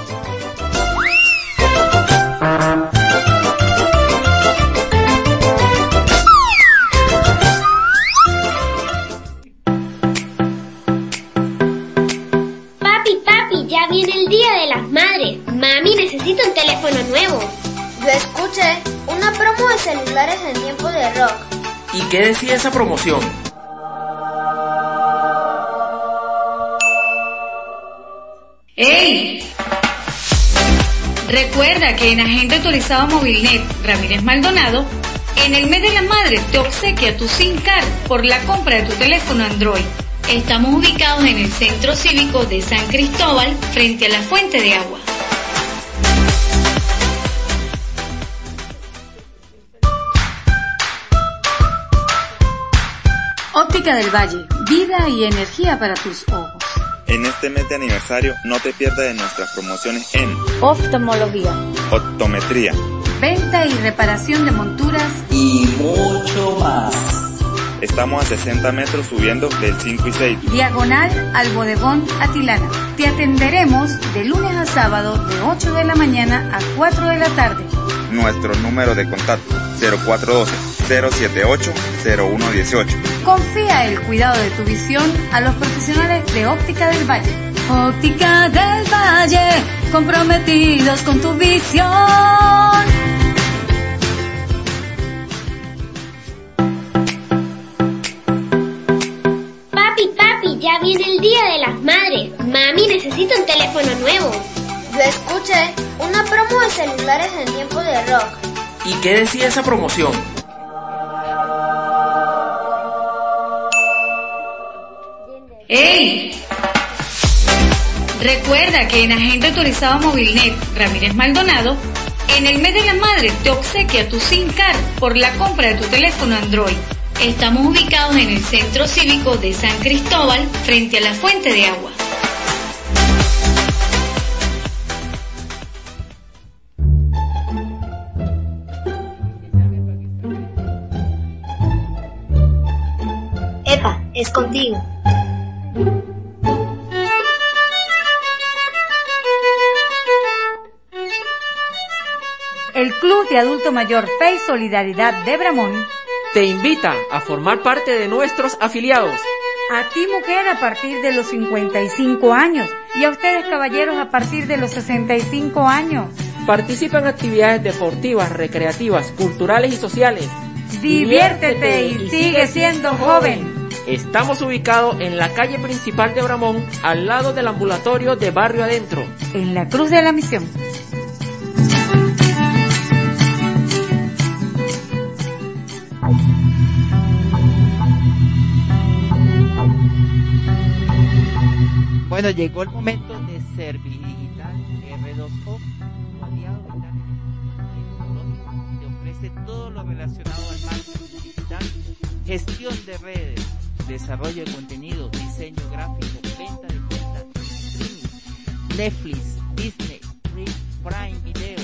Celulares en tiempo de rock. ¿Y qué decía esa promoción? ¡Ey! Recuerda que en Agente Autorizado Movilnet Ramírez Maldonado, en el mes de la madre te obsequia tu SIM card por la compra de tu teléfono Android. Estamos ubicados en el Centro Cívico de San Cristóbal, frente a la fuente de agua. Óptica del Valle, vida y energía para tus ojos. En este mes de aniversario no te pierdas de nuestras promociones en Oftalmología, optometría, venta y reparación de monturas y mucho más. Estamos a 60 metros subiendo del 5 y 6. diagonal al bodegón Atilana. Te atenderemos de lunes a sábado de 8 de la mañana a 4 de la tarde. Nuestro número de contacto 0412-078-0118. Confía el cuidado de tu visión a los profesionales de Óptica del Valle. Óptica del Valle, comprometidos con tu visión. Papi, papi, ya viene el Día de las Madres. Mami necesita un teléfono nuevo. Yo escuché una promo de celulares en tiempo de rock. ¿Y qué decía esa promoción? ¡Ey! Recuerda que en Agente Autorizado Movilnet Ramírez Maldonado, en el mes de la madre te obsequia tu SIM card por la compra de tu teléfono Android. Estamos ubicados en el Centro Cívico de San Cristóbal, frente a la fuente de agua. Epa, es contigo. El Club de Adulto Mayor Fe y Solidaridad de Bramón, Te invita a formar parte de nuestros afiliados. a ti mujer a partir de los 55 años y a ustedes caballeros a partir de los 65 años. Participa en actividades deportivas, recreativas, culturales y sociales. Diviértete y sigue siendo joven. Estamos ubicados en la calle principal de Bramón, al lado del ambulatorio de Barrio Adentro. En la Cruz de la Misión. Bueno, llegó el momento de Servidigital R2O, tu aliado tecnológico, te ofrece todo lo relacionado al marketing digital, gestión de redes, desarrollo de contenido, diseño gráfico, venta de cuentas, streaming, Netflix, Disney, Prime Video,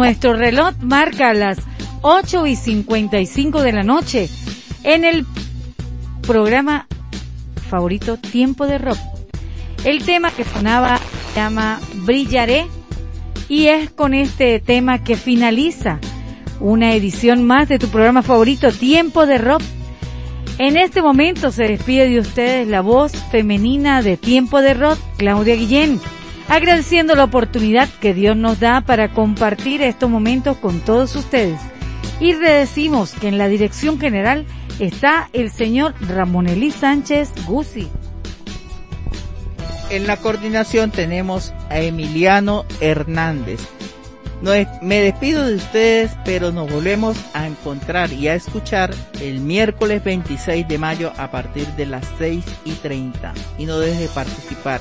nuestro reloj marca las 8 y 55 de la noche, en el programa favorito Tiempo de Rock. El tema que sonaba se llama Brillaré y es con este tema que finaliza una edición más de tu programa favorito Tiempo de Rock. En este momento se despide de ustedes la voz femenina de Tiempo de Rock, Claudia Guillén, agradeciendo la oportunidad que Dios nos da para compartir estos momentos con todos ustedes. Y le decimos que en la dirección general está el señor Ramón Elí Sánchez Guzzi. En la coordinación tenemos a Emiliano Hernández. Me despido de ustedes, pero nos volvemos a encontrar y a escuchar el miércoles 26 de mayo a partir de las 6 y 30. Y no deje de participar.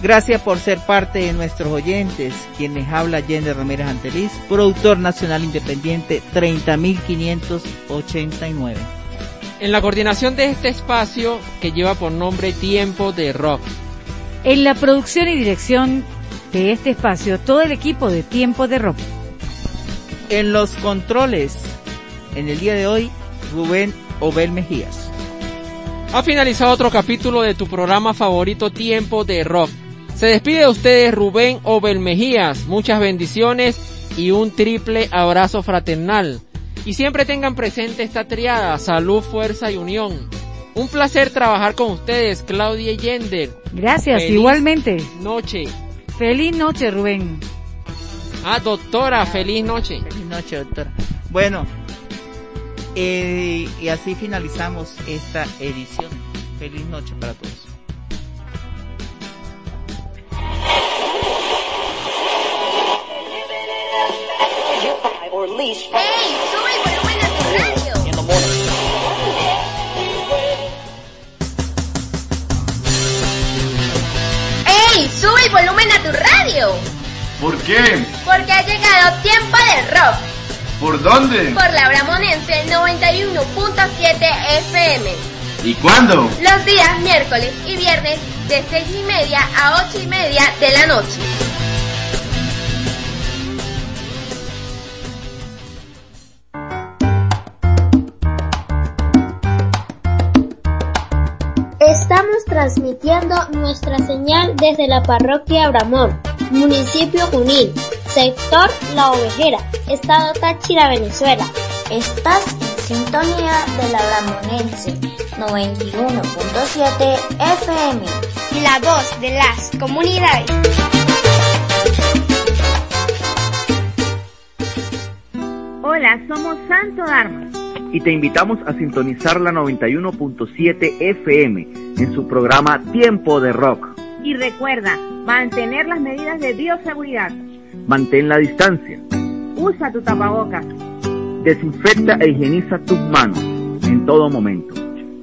Gracias por ser parte de nuestros oyentes, quienes habla Yender Ramírez Anteliz, productor nacional independiente 30589. En la coordinación de este espacio que lleva por nombre Tiempo de Rock. En la producción y dirección de este espacio, todo el equipo de Tiempo de Rock. En los controles, en el día de hoy, Rubén Obel Mejías. Ha finalizado otro capítulo de tu programa favorito Tiempo de Rock. Se despide de ustedes Rubén Obel Mejías. Muchas bendiciones y un triple abrazo fraternal. Y siempre tengan presente esta triada, salud, fuerza y unión. Un placer trabajar con ustedes, Claudia Yender. Gracias, Feliz igualmente. Noche. Feliz noche, Rubén. Ah, doctora, feliz noche. Feliz noche, doctora. Bueno, eh, y así finalizamos esta edición. Feliz noche para todos. ¡Ey! ¡Sube el volumen a tu radio! ¡Ey! ¡Sube el volumen a tu radio! ¿Por qué? Porque ha llegado tiempo de rock ¿Por dónde? por la Bramonense 91.7 FM. ¿Y cuándo? Los días miércoles y viernes de 6 y media a 8 y media de la noche. transmitiendo nuestra señal desde la parroquia Abramón, municipio Junín, sector La Ovejera, estado Táchira, Venezuela. Estás en sintonía de la Abramonense 91.7 FM. La voz de las comunidades. Hola, somos Santo Armas y te invitamos a sintonizar la 91.7 FM en su programa Tiempo de Rock. Y recuerda, mantener las medidas de bioseguridad. Mantén la distancia, Usa tu tapabocas. desinfecta e higieniza tus manos en todo momento.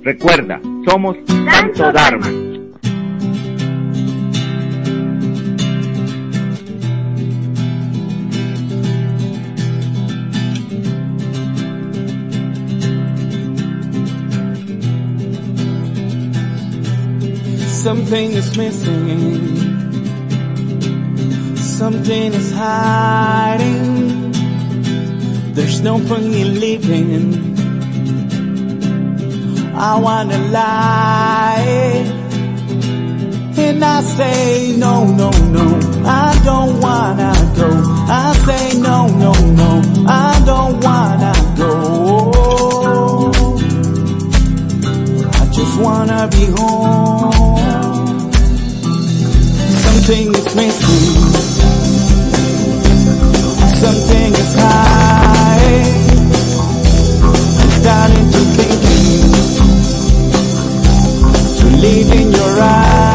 Recuerda, somos Santo Dharma. Something is missing. Something is hiding. There's no point in living. I wanna lie. And I say no, no, no. I don't wanna go. I say no, no, no. I don't wanna go. I just wanna be home. Something is missing. Something is high. I'm starting to think. to live in your eyes.